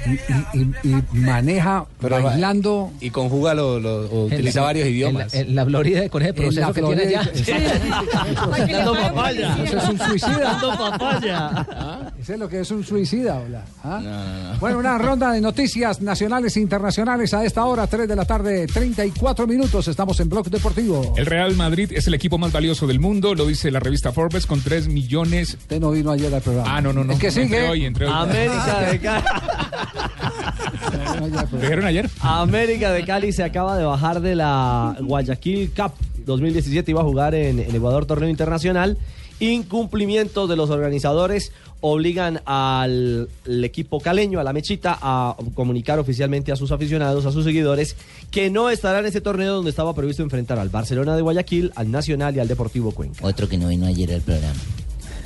Y, y- y- y maneja Pero- bailando. Y conjuga, lo, lo- o utiliza En la- varios en idiomas. la- en la Florida con ese en la proceso que tiene Florida. allá. Dando papaya. Eso es un suicida. Dando papaya. Ese es lo que es un suicida, hola. ¿Ah? Bueno, una ronda de noticias nacionales e internacionales a esta hora, 3 de la tarde, 34 minutos. Estamos en Blog Deportivo. El Real Madrid es el equipo más valioso del mundo, lo dice la revista Forbes, con 3 millones. Usted no vino ayer al programa. Ah, no, no, no. El que Entre sigue. hoy, entre hoy. América de Cali. ¿Lo dijeron ayer? América de Cali se acaba de bajar de la Guayaquil Cup 2017 iba a jugar en, en Ecuador torneo internacional. Incumplimientos de los organizadores obligan al equipo caleño, a la mechita, a comunicar oficialmente a sus aficionados, a sus seguidores, que no estará en ese torneo donde estaba previsto enfrentar al Barcelona de Guayaquil, al Nacional y al Deportivo Cuenca. Otro que no vino ayer al programa.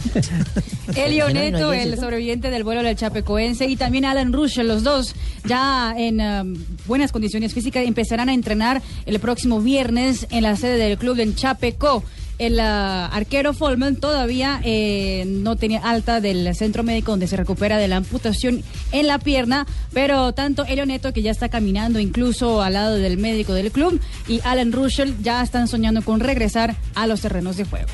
Elio ¿Por qué no Neto, vino ayer, el sobreviviente del vuelo del Chapecoense, y también Alan Russell, los dos ya en um, buenas condiciones físicas, empezarán a entrenar el próximo viernes en la sede del club en Chapeco. El ah, arquero Folman todavía eh, no tenía alta del centro médico donde se recupera de la amputación en la pierna, pero tanto Elio Neto, que ya está caminando incluso al lado del médico del club, y Alan Russell ya están soñando con regresar a los terrenos de juego.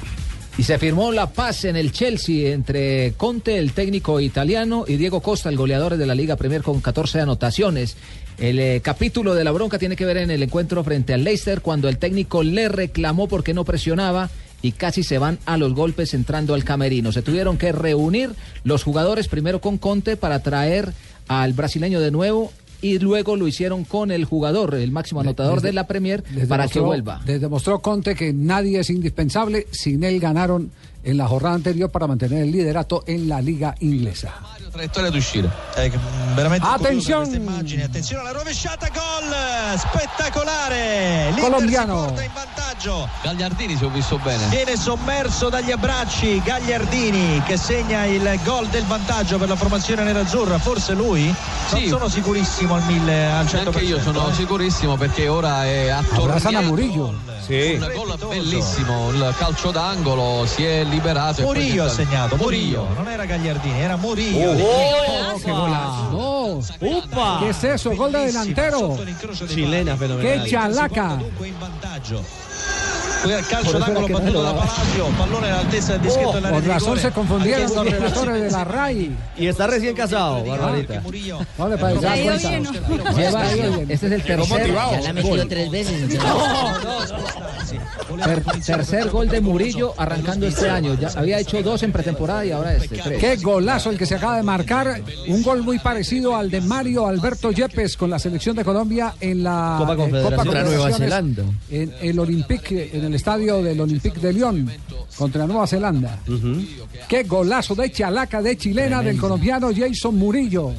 Y se firmó la paz en el Chelsea entre Conte, el técnico italiano, y Diego Costa, el goleador de la Liga Premier con 14 anotaciones. El eh, capítulo de la bronca tiene que ver en el encuentro frente al Leicester cuando el técnico le reclamó porque no presionaba y casi se van a los golpes entrando al camerino. Se tuvieron que reunir los jugadores primero con Conte para traer al brasileño de nuevo y luego lo hicieron con el jugador, el máximo anotador de la Premier, para que vuelva. Les demostró Conte que nadie es indispensable. Sin él ganaron en la jornada anterior para mantener el liderato en la liga inglesa. Traiettoria d'uscita. veramente Attenzione! curiosa questa immagine. Attenzione alla rovesciata, gol spettacolare. L'Inter Colombiano. si porta in vantaggio. Gagliardini, se ho visto bene. Viene sommerso dagli abbracci Gagliardini che segna il gol del vantaggio per la formazione nerazzurra. Forse lui? Non Sì. sono sicurissimo al 1000 al 100%. Anche io sono sicurissimo perché ora è Abrazan a attorniato. Murillo. Sì. Un gol bellissimo, il calcio d'angolo si è liberato. poi Murillo ha segnato, Murillo, non era Gagliardini, era Murillo. Oh, qué golazo. No. ¿Qué es eso? Gol de delantero. Chilena fenomenal. ¡Qué chalaca! Dunque in vantaggio. Qui al calcio d'angolo battuto no da. Palacio, pallone all'altezza del dischetto Oh, dell'area con razón se confundieron los relatores de la RAI. Y está recién casado, Barbarita. No le parece. ¿no? Lleva- este es el tercer, Ya la ha metido tres veces. Ter- tercer gol de Murillo arrancando este año. Ya había hecho dos en pretemporada y ahora este, tres. Qué golazo el que se acaba de marcar. Un gol muy parecido al de Mario Alberto Yepes con la selección de Colombia en la Copa eh, Confederaciones. Contra Nueva Zelanda. En el Olympique, en el estadio del Olympique de Lyon contra Nueva Zelanda. Qué golazo de chalaca de chilena del colombiano Jason Murillo.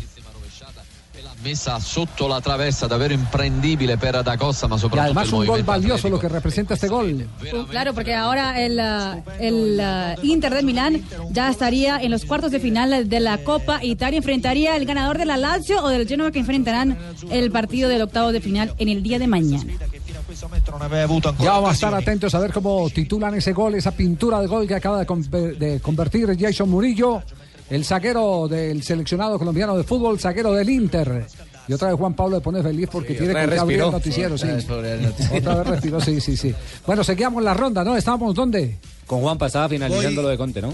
Messa sotto la traversa, davvero imprendibile per Da Costa, ma Y soprattutto además un gol valioso lo que representa este gol. Uh, Claro, porque ahora el, ah, el ah, Inter de Milán ya estaría en los cuartos de final de la Copa Italia. Enfrentaría el ganador de la Lazio o del Genoa que enfrentarán el partido del octavo de final en el día de mañana. Ya vamos a estar atentos a ver cómo titulan ese gol, esa pintura de gol que acaba de, conver- de convertir Jason Murillo, el zaguero del seleccionado colombiano de fútbol, zaguero del Inter. Y otra vez Juan Pablo le pone feliz porque tiene qué abrir el respiró. noticiero. Sí. Otra vez por el noticiero. Otra vez respiró, sí, sí, sí. Bueno, seguíamos la ronda, ¿no? ¿Estábamos dónde? Con Juan pasaba finalizando Voy- lo de Conte, ¿no?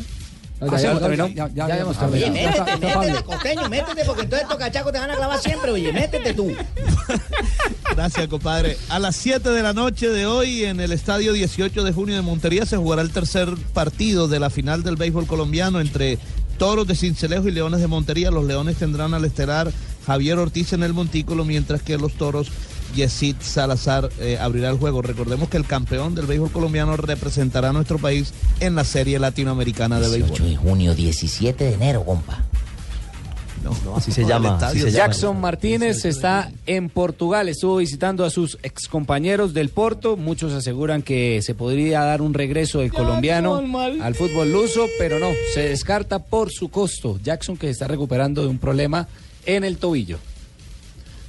No, ¿Ya ya- terminó? ya- ya Ya habíamos hemos Oye, terminado. Métete, métete, costeño, métete, porque entonces estos cachacos te van a clavar siempre, oye, métete tú. Gracias, compadre. A las 7 de la noche de hoy, en el estadio 18 de junio de Montería, se jugará el tercer partido de la final del béisbol colombiano entre Toros de Cincelejo y Leones de Montería. Los Leones tendrán al estelar Javier Ortiz en el montículo, mientras que los Toros, Yesid Salazar, eh, abrirá el juego. Recordemos que el campeón del béisbol colombiano representará a nuestro país en la serie latinoamericana de 18 béisbol. de junio, 17 de enero, compa. Así se llama. así se llama. Jackson Martínez está en Portugal, estuvo visitando a sus excompañeros del Porto. Muchos aseguran que se podría dar un regreso del colombiano al fútbol luso, pero no, se descarta por su costo. Jackson que se está recuperando de un problema en el tobillo.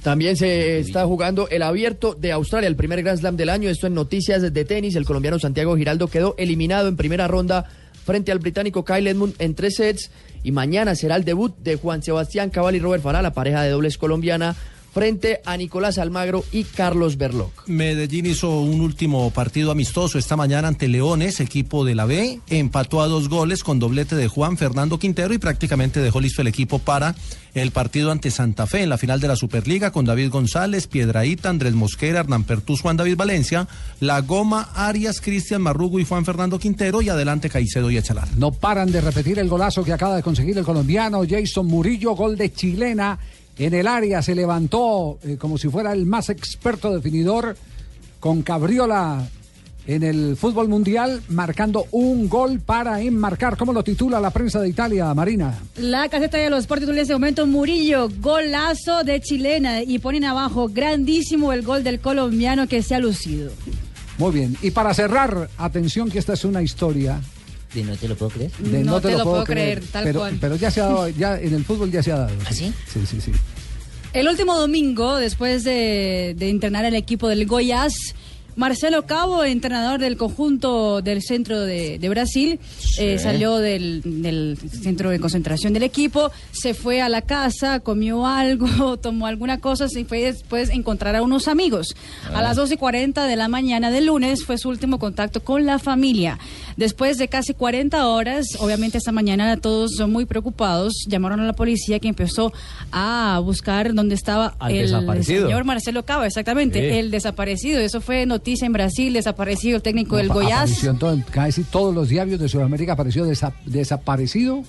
También se está jugando el abierto de Australia, el primer Grand Slam del año. Esto en noticias de tenis. El colombiano Santiago Giraldo quedó eliminado en primera ronda frente al británico Kyle Edmund en tres sets. Y mañana será el debut de Juan Sebastián Cabal y Robert Farah, la pareja de dobles colombiana, frente a Nicolás Almagro y Carlos Berloc. Medellín hizo un último partido amistoso esta mañana ante Leones, equipo de la B. Empató a dos goles con doblete de Juan Fernando Quintero y prácticamente dejó listo el equipo para el partido ante Santa Fe en la final de la Superliga con David González, Piedraíta, Andrés Mosquera, Hernán Pertús, Juan David Valencia, La Goma, Arias, Cristian Marrugo y Juan Fernando Quintero y adelante Caicedo y Echalar. No paran de repetir el golazo que acaba de conseguir el colombiano Jason Murillo, gol de chilena en el área. Se levantó eh, como si fuera el más experto definidor con Cabriola en el fútbol mundial, marcando un gol para enmarcar. ¿Cómo lo titula la prensa de Italia, Marina? La caseta de los Sport titula en este momento Murillo, golazo de chilena y ponen abajo grandísimo el gol del colombiano que se ha lucido. Muy bien. Y para cerrar, atención que esta es una historia. De no te lo puedo creer. de No te lo puedo creer, tal pero, cual. Pero ya se ha dado, ya en el fútbol ya se ha dado. ¿Ah, sí? Sí, sí, sí. El último domingo, después de, de internar el equipo del Goiás, Marcelo Cabo, entrenador del conjunto del centro de, de Brasil, eh, salió del, del centro de concentración del equipo, se fue a la casa, comió algo, tomó alguna cosa y fue después a encontrar a unos amigos. A las 12 y 40 de la mañana del lunes fue su último contacto con la familia. Después de casi 40 horas, obviamente esta mañana todos son muy preocupados, llamaron a la policía que empezó a buscar dónde estaba Al el desaparecido. señor Marcelo Cabo, exactamente, Sí. el desaparecido. Eso fue noticia en Brasil, desaparecido el técnico del Goiás. Todo- casi todos los diarios de Sudamérica apareció desa- desaparecido.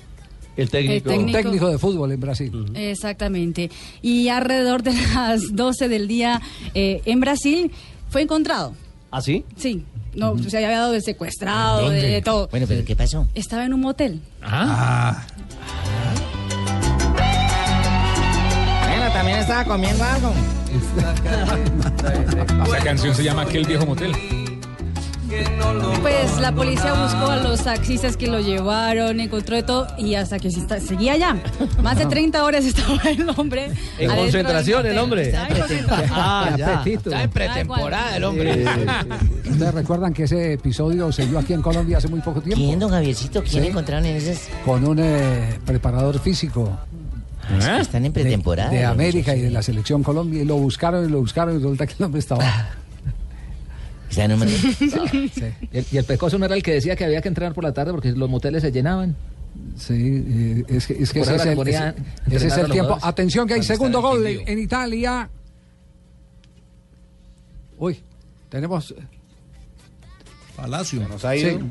El técnico. Un técnico. técnico de fútbol en Brasil. Exactamente. Y alrededor de las 12 del día eh, en Brasil fue encontrado. ¿Ah, sí? Sí. No, se había dado de secuestrado, de, de todo. Bueno, pero ¿qué pasó? Estaba en un motel. Bueno, también estaba comiendo algo. Esa canción se llama Aquel viejo motel. Pues la policía buscó a los taxistas que lo llevaron, encontró de todo y hasta que se está- seguía allá. Más de 30 horas estaba el hombre. En concentración, el hombre. Ah, ya. Está en pretemporada el hombre. Ustedes recuerdan que ese episodio se dio aquí en Colombia hace muy poco tiempo. ¿Quién, don Javiercito? ¿Quién Sí. encontraron en esas? Con un eh, preparador físico. Es que están en pretemporada. De América y de la selección Colombia y lo buscaron y lo buscaron y resulta que el hombre estaba. Número. Y el, y el pecoso no era el que decía que había que entrenar por la tarde porque los moteles se llenaban. Sí, eh, es que, es que Por ese, es el, ese- ese es tiempo. Atención que hay segundo gol en, en Italia. Uy, tenemos. Palacio. Nos ha ido. Sí.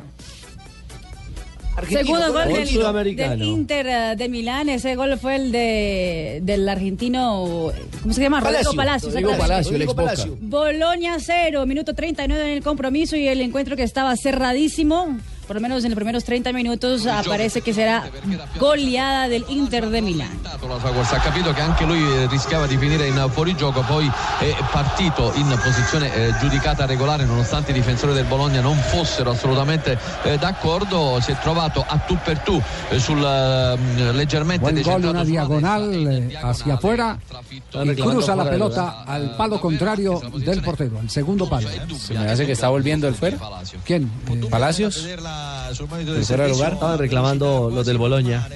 Segundo gol del, Inter eh, de Milán. Ese gol fue el de del argentino. ¿Cómo se llama? Palacio. Rodrigo Palacio. Rodrigo. Palacio, el ex Boca. Palacio. Boloña 0, minuto 39 en el compromiso y el encuentro que estaba cerradísimo. Por lo menos en los primeros 30 minutos aparece que será goleada del Inter de sua corsa. Ha capito che anche lui eh, rischiava di finire in fuorigioco, poi è partito in posizione eh, giudicata regolare nonostante i difensori del Bologna non fossero assolutamente eh, d'accordo, si è trovato a tu per tu eh, sul eh, leggermente Buen gol, una diagonal eh, hacia afuera y reclamando cruza la de pelota al palo contrario del portero, al segundo palo. Se me hace que está volviendo el fuera. ¿Quién? Eh, Palacios. Fuera de lugar. Estaban reclamando los del Boloña.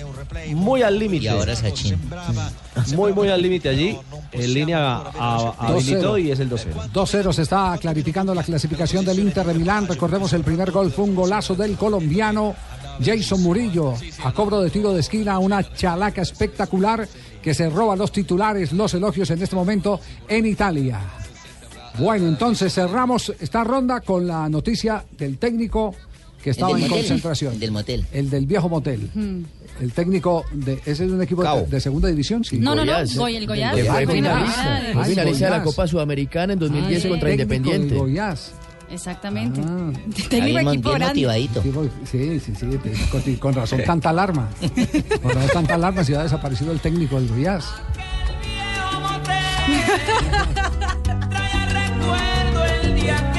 Muy al límite. Y ahora Sachin. Muy, muy al límite allí. En línea a- habilitó 2-0. y es el 2-0. 2-0 se está clarificando la clasificación del Inter de Milán. Recordemos el primer gol fue un golazo del colombiano Jason Murillo a cobro de tiro de esquina, una chalaca espectacular que se roba los titulares, los elogios en este momento en Italia. Bueno, entonces cerramos esta ronda con la noticia del técnico que estaba en motel. concentración. El del motel. El del viejo motel. El técnico de ese es un equipo de, de segunda división, sí. No, no, no, Goiás. Goy- el Goiás. Que fue finalista. de la. Copa Sudamericana en 2010 Ah, sí. contra Independiente. Goiás. Exactamente. Ah. Técnico equipo bien motivadito. Sí, sí, sí, con, con razón tanta alarma. Con razón tanta alarma si ha desaparecido el técnico del Goiás. Recuerdo el día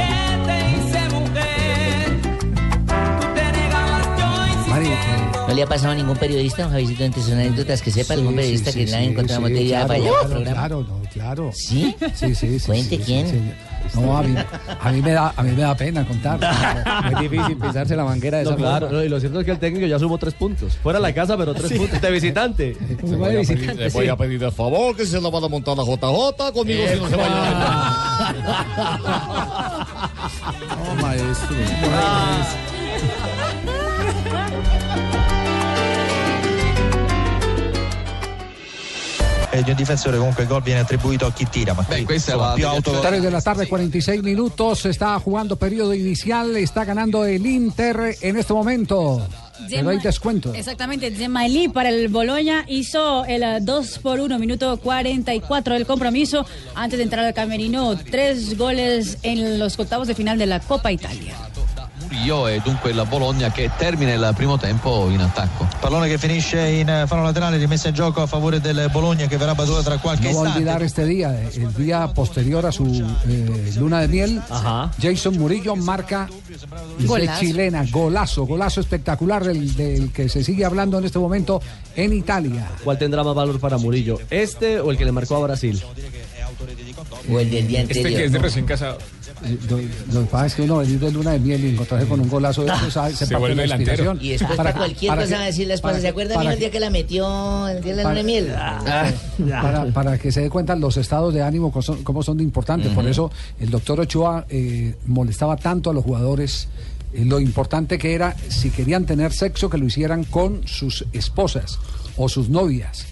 le ha pasado a ningún periodista, don Javiercito, entre sus anécdotas que sepa algún sí, periodista sí, que sí, la sí, encontrado sí, motel y ya claro, para allá al claro, programa? Claro, no, claro. ¿Sí? Sí, sí, sí. Cuente sí, quién. sí, sí. No, a mí, a mí me da, a mí me da pena contar. Es difícil pisarse la manguera de No, esa claro, forma. no, y lo cierto es que el técnico ya sumó tres puntos. Fuera de la casa, pero tres puntos. De visitante. Se voy a pedir- le voy a pedir el favor que se la van a montar la JJ conmigo si no se vaya. No, maestro. Eh, di un difensore comunque il gol viene attribuito a chi tira, ma qui, questa è la più auto 3 de la tarde, 46 minutos. Está jugando periodo inicial. Está ganando el Inter en este momento. Pero hay descuento. Exactamente, Gemailí para el Boloña hizo el 2 por 1, minuto 44 del compromiso antes de entrar al camerino. Tres goles en los octavos de final de la Copa Italia. Murillo e dunque il Bologna che termina il primo tempo in attacco. Pallone che finisce in eh, fallo laterale, rimessa in gioco a favore del Bologna che verrà battuto tra qualche No istante. olvidar este día, eh, el día posterior a su eh, luna de miel. Jason Murillo marca de Golazo. chilena, golazo, golazo espectacular del, del que se sigue hablando en este momento en Italia. ¿Cuál tendrá más valor para Murillo? ¿Este o el que le marcó a Brasil? O el del día Este que es de recién casado. Eh, Lo, lo que pasa es que uno venir de luna de miel y encontrarse con un golazo de eso, sabe, se, Se parte vuelve la delantero. inspiración. Y después para, cualquier para cosa que- a decir para ¿Se que- acuerda para bien el día que la metió el día de la para- luna de miel? Ah, para, para que se dé cuenta los estados de ánimo cómo son, cómo son de importantes. Por eso el doctor Ochoa eh, molestaba tanto a los jugadores. eh, lo importante que era, si querían tener sexo, que lo hicieran con sus esposas o sus novias.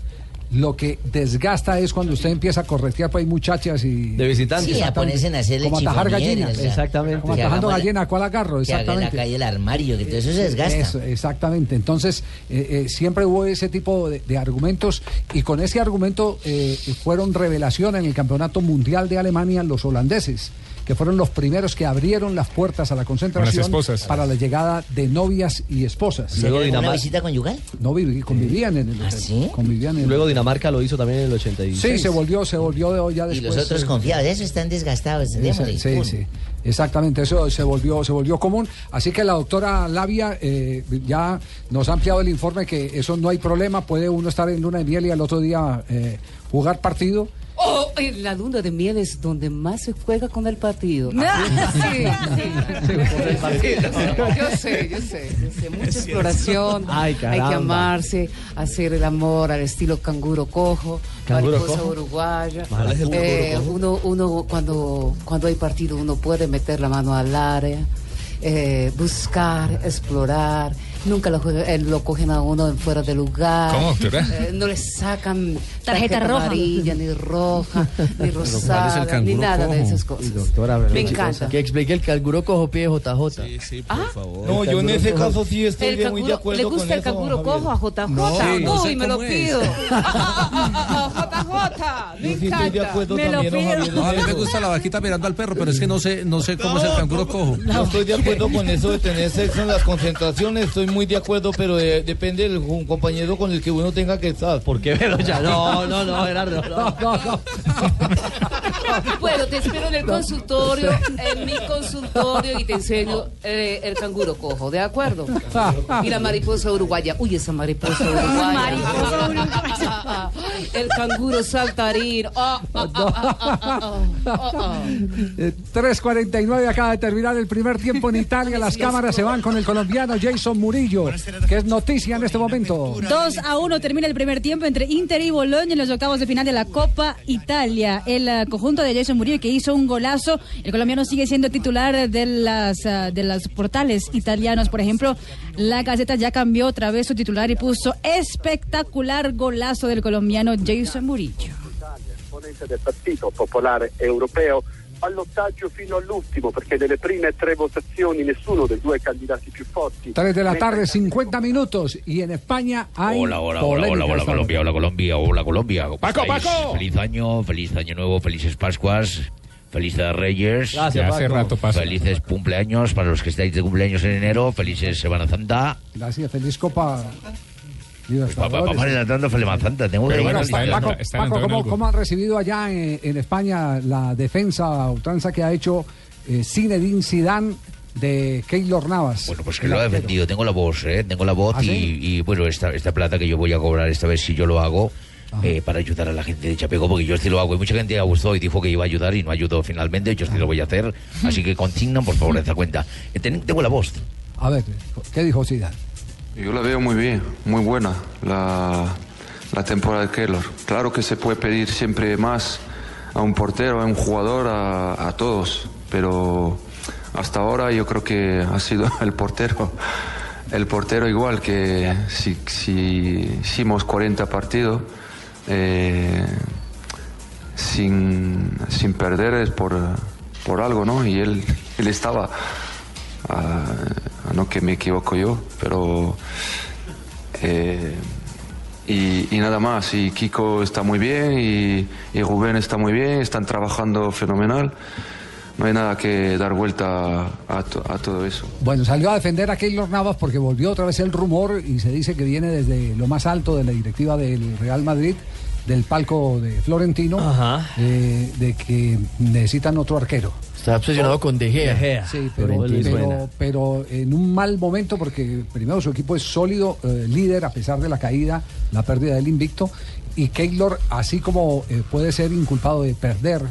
Lo que desgasta es cuando usted empieza a corretear por ahí muchachas y... De visitantes. Sí, a Exactamente. ponerse en hacerle Como atajar gallinas. o sea, Exactamente. Como que atajando gallina, ¿cuál agarro? Que haga en la Exactamente. calle el armario, que todo eso se desgasta. Eso, exactamente. Entonces, eh, eh, siempre hubo ese tipo de, de argumentos y con ese argumento eh, fueron revelación en el Campeonato Mundial de Alemania los holandeses, que fueron los primeros que abrieron las puertas a la concentración esposas. para la llegada de novias y esposas. Luego ¿Una Dinamarca, visita conyugal? No viví- convivían en el ¿Ah, hotel, sí? convivían en el- luego Dinamarca lo hizo también en el 86. Sí, se volvió, se volvió de ya Y después. los otros eh, confiados, eso están desgastados. Sí, sí. Exactamente, eso se volvió, se volvió común. Así que la doctora Labia eh, ya nos ha ampliado el informe que eso no hay problema, puede uno estar en luna de miel y al otro día eh, jugar partido. Oh, en la luna de miel es donde más se juega con el partido. Ah. Sí, sí. Yo sé, yo sé, yo sé. Mucha exploración. Ay, Hay que amarse, hacer el amor al estilo canguro cojo, ¿Canguro mariposa cojo? uruguaya. ¿Cuál es el Eh, uno, uno cuando, cuando hay partido, uno puede meter la mano al área, eh, buscar, explorar. Nunca lo, juega- eh, lo cogen a uno en fuera de lugar. ¿Cómo? Eh, no le sacan Tarjeta roja. amarilla, ni roja, ni ¿cuál es el rosada, ni nada de esas cosas. Doctora, Me encanta. Que explique el canguro cojo pie JJ. Ah, No, yo en ese caso sí estoy el de- muy de acuerdo ¿Le con gusta el eso, canguro cojo a JJ? No, sí, no sé Uy, me lo es. pido. JJ, me Yo sí estoy de encanta. acuerdo Me lo pido. No, a mí me gusta la vaquita mirando al perro, pero es que no sé, no sé cómo es el canguro cojo. Yo estoy de acuerdo con eso de tener sexo en las concentraciones, estoy muy de acuerdo, pero eh, depende del ju- compañero con el que uno tenga que estar. ¿Por qué, ya? No, no, no, Gerardo. no. Bueno, te espero en el consultorio, en mi consultorio y te enseño eh, el canguro cojo, ¿de acuerdo? Y la mariposa uruguaya. Uy, esa mariposa uruguaya. Mariposa El canguro saltarín. Ah, ah, ah, ah. Eh, 3.49 acaba de terminar el primer tiempo en Italia. Las cámaras se van con el colombiano Jason Murillo, que es noticia en este momento. 2 a 1 termina el primer tiempo entre Inter y Boloña en los octavos de final de la Copa Italia. El eh, conjunto de Jason Murillo que hizo un golazo. El colombiano sigue siendo titular de las ah, de los portales italianos. Por ejemplo, la Gaceta ya cambió otra vez su titular y puso espectacular golazo del colombiano Jason Murillo. del Partito Popolare Europeo, ballottaggio fino all'ultimo perché nelle prime tre votazioni nessuno dei due candidati più forti 3 de la tarde, 50 minutos. Y en España hay. Hola, hola, hola, hola, hola, Colombia, hola, Colombia, hola, Colombia. ¿Cómo Paco? Paco. Feliz año, feliz año nuevo, felices Pascuas, felices Reyes. Gracias, hace rato pasa. Felices cumpleaños para los que estáis de cumpleaños en enero, felices Semana Santa. Gracias, feliz Copa. Papá, papá, Santa, tengo que bueno, Paco. Paco, Paco, ¿cómo, cómo han recibido allá en, en España la defensa a ultranza que ha hecho eh, Zinedine Zidane de Keylor Navas? Bueno, pues que lo ha defendido, tengo la voz, ¿eh? tengo la voz ¿Ah, y, sí? y, bueno, esta, esta plata que yo voy a cobrar esta vez si yo lo hago. eh, para ayudar a la gente de Chapego, porque yo sí lo hago y mucha gente ha gustado y dijo que iba a ayudar y no ayudó finalmente, yo sí lo voy a hacer, así que consignan por favor esa cuenta. Eh, ten- tengo la voz. A ver, ¿qué dijo Zidane? Yo la veo muy bien, muy buena la, la temporada de Keylor. Claro que se puede pedir siempre más a un portero, a un jugador, a, a todos, pero hasta ahora yo creo que ha sido el portero, el portero igual que si, si hicimos 40 partidos eh, sin, sin perder es por, por algo, ¿no? Y él, él estaba a, a sino que me equivoco yo, pero... eh, y, nada más, y Kiko está muy bien y, y Rubén está muy bien, están trabajando fenomenal. No hay nada que dar vuelta a, a todo eso. Bueno, salió a defender a Keylor Navas porque volvió otra vez el rumor y se dice que viene desde lo más alto de la directiva del Real Madrid, del palco de Florentino, eh, de que necesitan otro arquero. Está obsesionado con De Gea. De Gea. Sí, pero- pero en un mal momento porque primero su equipo es sólido, eh, líder a pesar de la caída, la pérdida del invicto, y Keylor, así como eh, puede ser inculpado de perder,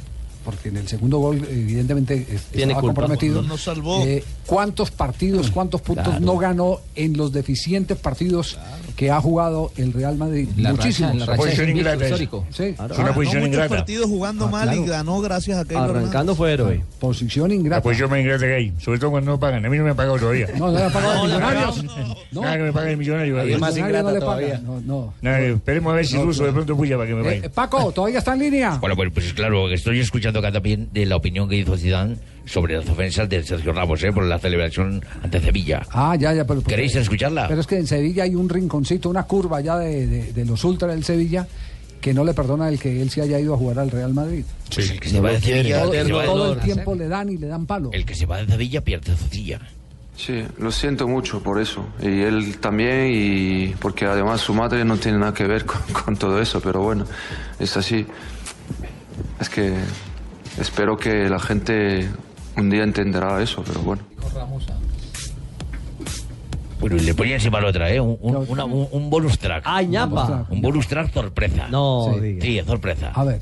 porque en el segundo gol evidentemente es- Tiene estaba culpa. comprometido, No salvó. eh, ¿cuántos partidos, cuántos puntos Claro. no ganó en los deficientes partidos que ha jugado el Real Madrid? La Muchísimos. racha- la racha Posición Sí, ingrata histórico. Sí. Es una Ganó muchos partidos jugando mal y ganó gracias a Keylor Navas. fue héroe. Posición ingrata. Pues yo me ingrata que hay, sobre todo cuando no pagan. A mí no me han pagado todavía. No, no le han pagado No, Millonarios. no. Nada que me pague el millonario. El todavía. Millonario no le paga. No, no. Nada, esperemos a ver si No, Russo no. de pronto puya para que me Eh, pague. Paco, ¿todavía está en línea? Bueno, pues, pues claro, estoy escuchando acá también de la opinión que hizo Zidane sobre las ofensas de Sergio Ramos, ¿eh? Por la celebración ante Sevilla. Ah, ya, ya. Pero, ¿Queréis escucharla? Pero es que en Sevilla hay un rinconcito, una curva ya de, de- de los ultras del Sevilla que no le perdona el que él se haya ido a jugar al Real Madrid. Pues el que se va de Sevilla, Todo, el todo tiempo le dan y le dan palo. el que se va de Sevilla pierde Cecilla. Sí, lo siento mucho por eso. Y él también, y porque además su madre no tiene nada que ver con, con todo eso, pero bueno, es así. Es que espero que la gente un día entenderá eso, pero bueno. Bueno, y le ponía encima la otra, ¿eh? Un, un- una- un- un bonus track. ¡Ay, ñapa! Un bonus track sorpresa. No, sí, diga. sí, es sorpresa. A ver.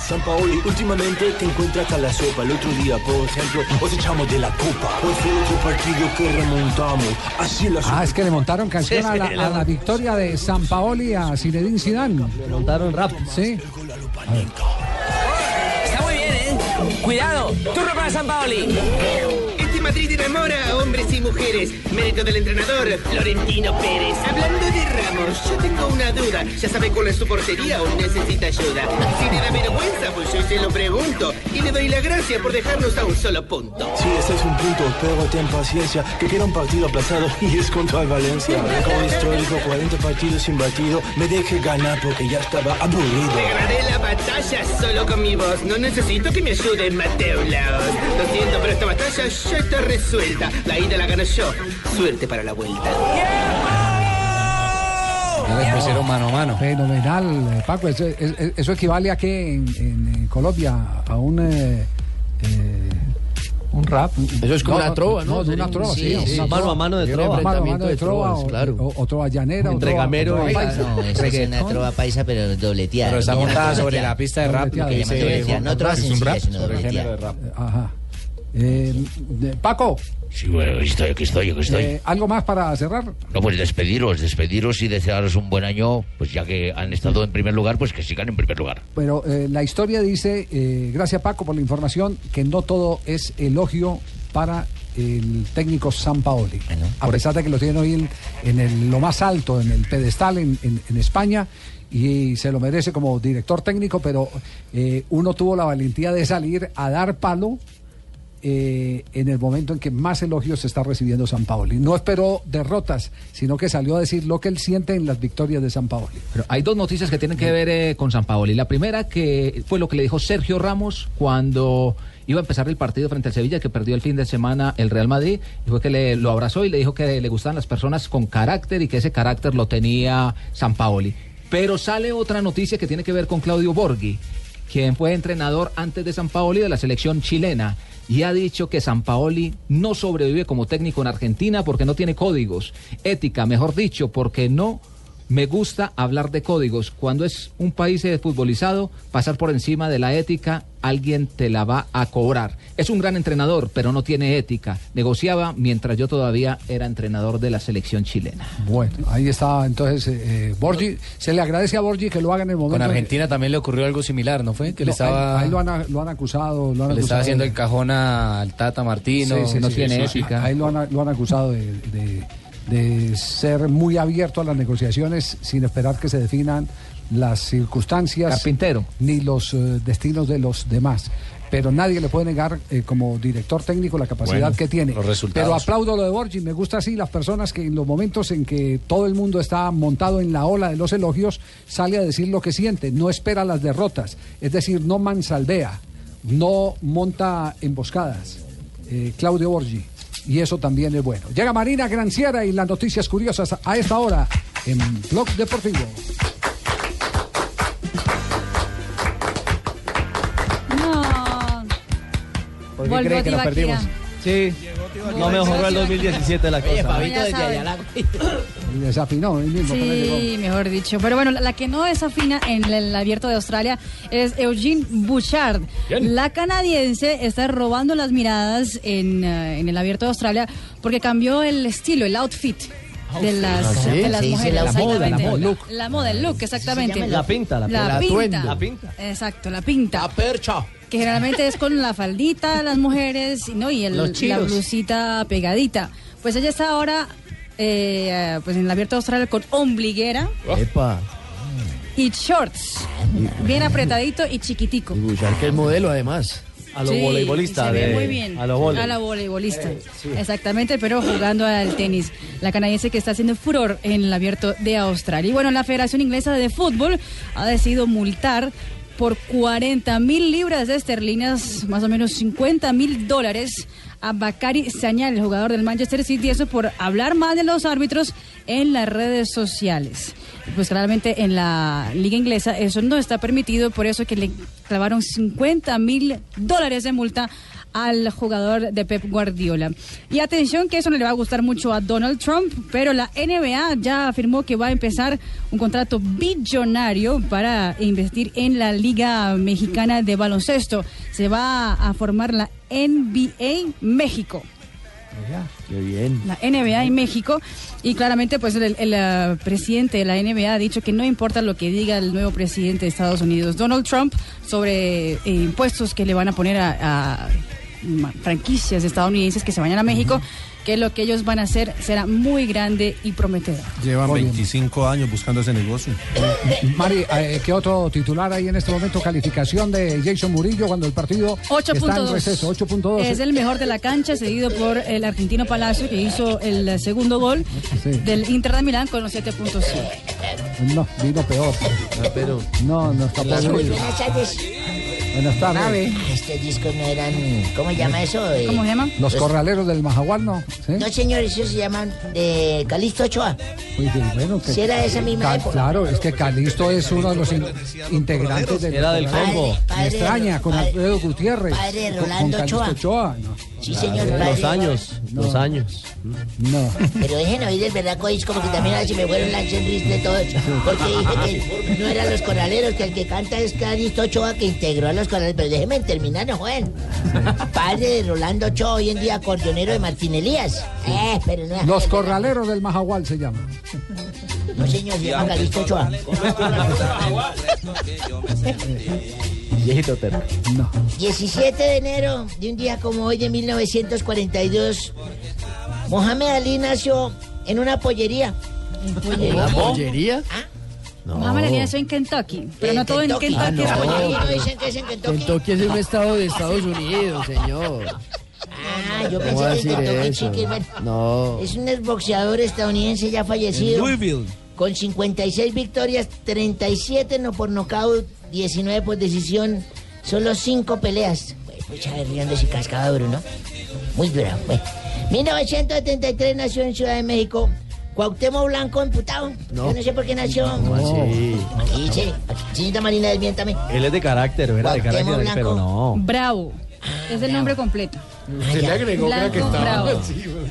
San Paoli, últimamente te encuentras hasta la sopa. El otro día, por ejemplo, os echamos de la copa. Hoy fue otro partido que remontamos. Así la Ah, es que le montaron canción a la, a la victoria de San Paoli a Zinedine Zidane. Le montaron rap. Sí. Bien, ¿eh? Cuidado, turno para San Paoli. Este Madrid enamora a hombres y mujeres. Mérito del entrenador, Florentino Pérez. Hablando de Ramos, yo tengo una duda. ¿Ya sabe cuál es su portería o necesita ayuda? Si le da vergüenza, pues yo se lo pregunto. Y le doy la gracia por dejarnos a un solo punto. Sí, ese es un punto, pero ten paciencia, que queda un partido aplazado y es contra el Valencia. Récord histórico, 40 partidos sin batido. Me deje ganar porque ya estaba aburrido. Te ganaré la batalla solo con mi voz. No necesito que me ayude Mateo Laos. Lo siento, pero esta batalla ya está resuelta. La ida la gano yo. Suerte para la vuelta. Pusieron mano a mano. Fenomenal, eh, Paco. Eso, es- es- eso equivale a qué en, en, Colombia? A un. eh, eh, un rap. Eso es como una trova, ¿no? No, de una trova, sí. sí, una sí. trova. Mano a mano de trova. Mano a mano de de trova, o, claro. o, o trova llanera. Entre trova- gamero trova y- paisa. No, esa es una trova paisa, pero dobleteada. Pero está que montada sobre la pista de rap, que. No trova Es un sencilla, rap sino dobleteada. género de rap. Ajá. Eh, de- Paco, Sí, bueno, aquí estoy, aquí estoy, aquí estoy. eh, ¿algo más para cerrar? No, pues despediros, despediros y desearos un buen año, pues ya que han estado en primer lugar, pues que sigan en primer lugar. Pero eh, la historia dice, eh, gracias Paco por la información, que no todo es elogio para el técnico San Paoli. A pesar de que lo tiene hoy en, en el- lo más alto, en el pedestal en, en- en España, y se lo merece como director técnico, pero eh, uno tuvo la valentía de salir a dar palo. Eh, en el momento en que más elogios está recibiendo San Paoli. No esperó derrotas, sino que salió a decir lo que él siente en las victorias de San Paoli. Pero hay dos noticias que tienen que ver eh, con San Paoli. La primera que fue lo que le dijo Sergio Ramos cuando iba a empezar el partido frente al Sevilla, que perdió el fin de semana el Real Madrid, y fue que le, lo abrazó y le dijo que le gustaban las personas con carácter y que ese carácter lo tenía San Paoli. Pero sale otra noticia que tiene que ver con Claudio Borghi, quien fue entrenador antes de San Paoli de la selección chilena y ha dicho que San Paoli no sobrevive como técnico en Argentina porque no tiene códigos, ética, mejor dicho, porque no me gusta hablar de códigos. Cuando es un país futbolizado, pasar por encima de la ética, alguien te la va a cobrar. Es un gran entrenador, pero no tiene ética. Negociaba mientras yo todavía era entrenador de la selección chilena. Bueno, ahí está entonces eh, eh, Borgi. Se le agradece a Borgi que lo haga en el momento. Con que- Argentina también le ocurrió algo similar, ¿no fue? Que le No, estaba... ahí, ahí lo, han, lo han acusado. Lo han le estaba haciendo de- el cajón al Tata Martino. Sí, sí, sí, sí, sí. Ahí lo han, lo han acusado de, de- de ser muy abierto a las negociaciones sin esperar que se definan las circunstancias Carpintero. ni los eh, destinos de los demás. pero nadie le puede negar eh, como director técnico la capacidad Bueno, que tiene. los resultados. Pero aplaudo lo de Borgi, me gusta así las personas que en los momentos en que todo el mundo está montado en la ola de los elogios, sale a decir lo que siente, no espera las derrotas, es decir, no mansaldea, no monta emboscadas. Eh, Claudio Borgi. Y eso también es bueno. Llega Marina Granciera y las noticias curiosas a esta hora en Blog Deportivo. No. ¿Por qué Volvió cree que nos perdimos? Sí, no mejoró el 2017 la cosa. Fabito, desde allá la- desafinó él mismo. Sí, mejor dicho. Pero bueno, la- la que no desafina en el, el abierto de Australia es Eugene Bouchard. La canadiense está robando las miradas en, eh, en el abierto de Australia porque cambió el estilo, el outfit. De las, ¿Ah, sí? de las mujeres, la moda, la exactamente. moda. Look. La moda, el look, exactamente. La pinta, la pinta. La pinta. La pinta. Exacto, la pinta. La percha. Que generalmente es con la faldita las mujeres ¿no? y el- Los la blusita pegadita. Pues ella está ahora eh, pues en el abierto de Australia con ombliguera Epa. y shorts. Bien apretadito y chiquitico. Y que es modelo además. A lo Sí, voleibolista. Se ve de- muy bien. A lo volei. la voleibolista. Exactamente, pero jugando al tenis. La canadiense que está haciendo furor en el abierto de Australia. Y bueno, la Federación Inglesa de Fútbol ha decidido multar por 40 mil libras de esterlinas, más o menos 50 mil dólares, a Bakari Sañal, el jugador del Manchester City, eso por hablar mal de los árbitros en las redes sociales. Pues claramente en la liga inglesa eso no está permitido, por eso que le clavaron 50 mil dólares de multa al jugador de Pep Guardiola. Y atención que eso no le va a gustar mucho a Donald Trump, pero la NBA ya afirmó que va a empezar un contrato billonario para investir en la Liga Mexicana de Baloncesto. Se va a formar la NBA México Qué bien. la NBA en México y claramente pues el, el, eh, presidente de la NBA ha dicho que no importa lo que diga el nuevo presidente de Estados Unidos, Donald Trump, sobre eh, impuestos que le van a poner a, franquicias estadounidenses que se vayan a México, que lo que ellos van a hacer será muy grande y prometedor. Llevan Muy bien. 25 años buscando ese negocio. Mari, eh, ¿qué otro titular hay en este momento? Calificación de Jason Murillo cuando el partido está en 8.2. receso. 8.2. Es el mejor de la cancha, seguido por el argentino Palacio, que hizo el segundo gol Sí. del Inter de Milán con los 7.5. No, vino peor. pero... No, no está tardes. Buenas tardes. Ah, Estos discos no eran. ¿Cómo se llama eso? ¿Cómo se llama? Los corraleros del Majagual, ¿no? ¿Sí? No, señor, esos se llaman de Calixto Ochoa. Uy, bueno, que- Sí, era de esa misma Ca- época. Claro, es que Calisto es uno de los in- integrantes del Era del combo. Me Padre- extraña, con padre- Alfredo Gutiérrez. padre con- con Rolando Calixto Ochoa. Ochoa. No, Sí, señor. Los padre. años, los años. no. Pero dejen oír el verdaco disco porque también a ver si me fueron la de todo. Porque dije que no eran los corraleros, que el que canta es Calixto Ochoa que integró a los corraleros. Pero déjenme terminar, no joven. Padre de Rolando Ochoa, hoy en día acordeonero de Martín Eh, pero no es Los aquel- corraleros del Majagual se llama. No, señor, se llama Calixto Ochoa. Viejito terco. No. 17 de enero de un día como hoy de 1942, Mohamed Ali nació en una pollería. ¿La pollería? Mohamed Ali nació en Kentucky, pero no todo en Kentucky. Ah, no. pollería. No dicen que es en Kentucky. Kentucky es un estado de Estados Unidos, señor. Ah, yo ¿Cómo va a pensé que eso? Bueno, No. Es un exboxeador estadounidense ya fallecido. Con 56 victorias, 37 no por nocaut, 19 por decisión, solo 5 peleas. Pues, Pucha, cascaba duro, ¿no? Muy dura, pues. 1973 nació en Ciudad de México. Cuauhtémoc Blanco imputado. No. Yo no sé por qué nació. ¿Cómo así? Aquí dice, señorita Marina, desmiéntame. Él es de carácter, era de carácter, pero no. Bravo. Es el nombre completo. Se le agregó, que estaba. Bravo.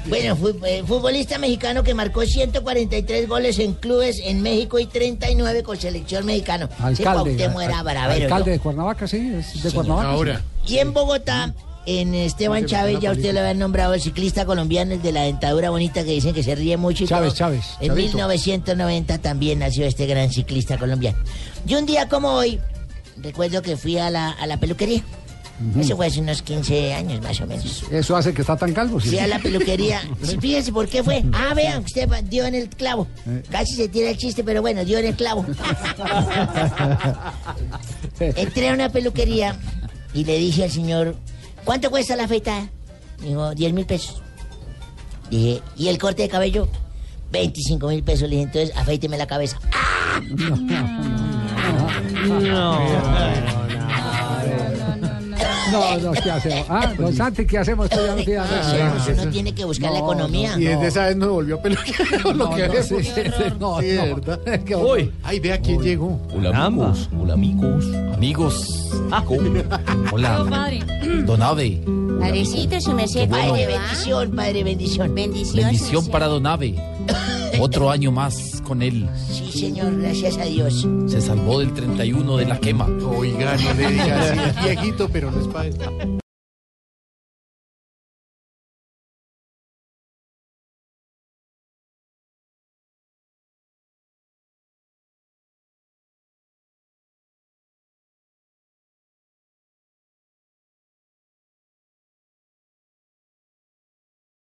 Bueno, eh, futbolista mexicano que marcó 143 goles en clubes en México y 39 con selección mexicano. Alcalde. Cuauhtémoc era bravero. alcalde ¿no? de Cuernavaca, sí, es de Señor. Cuernavaca. sí. Y en Bogotá, en Esteban Chávez, ya usted lo había nombrado el ciclista colombiano, el de la dentadura bonita que dicen que se ríe mucho. Y Chávez, todo. Chávez, En Chavito. 1990 también nació este gran ciclista colombiano. Y un día como hoy, recuerdo que fui a la, a la peluquería. Ujú. Eso fue hace unos 15 años más o menos. Eso hace que está tan calvo. sí. Fui a la peluquería. Sí, Fíjese por qué fue. Ah, vean, usted dio en el clavo. Eh. Casi se tira el chiste, pero bueno, dio en el clavo. Entré a una peluquería y le dije al señor, ¿cuánto cuesta la afeitada? Dijo, 10 mil pesos. Dije, ¿y el corte de cabello? 25 mil pesos. Le dije, entonces afeíteme la cabeza. No, no, ¿qué hacemos? Ah, don Santi, ¿qué hacemos? Ya no tiene nada. Uno tiene que buscar la economía. Y desde esa vez no volvió a peluquero lo No, que no, sí, no, Sí, no. ¿verdad? Qué horror. Uy, ay, vea quién llegó. Hola amigos, hola amigos, amigos. Hola, padre. Don Ave. Padrecito, su merced. bueno. Padre, bendición, padre, bendición. Bendición. Bendición para Don Ave. Otro año más con él. Sí, señor, gracias a Dios. Se salvó del 31 de la quema. Oiga, no le. Es viejito, pero no es para eso.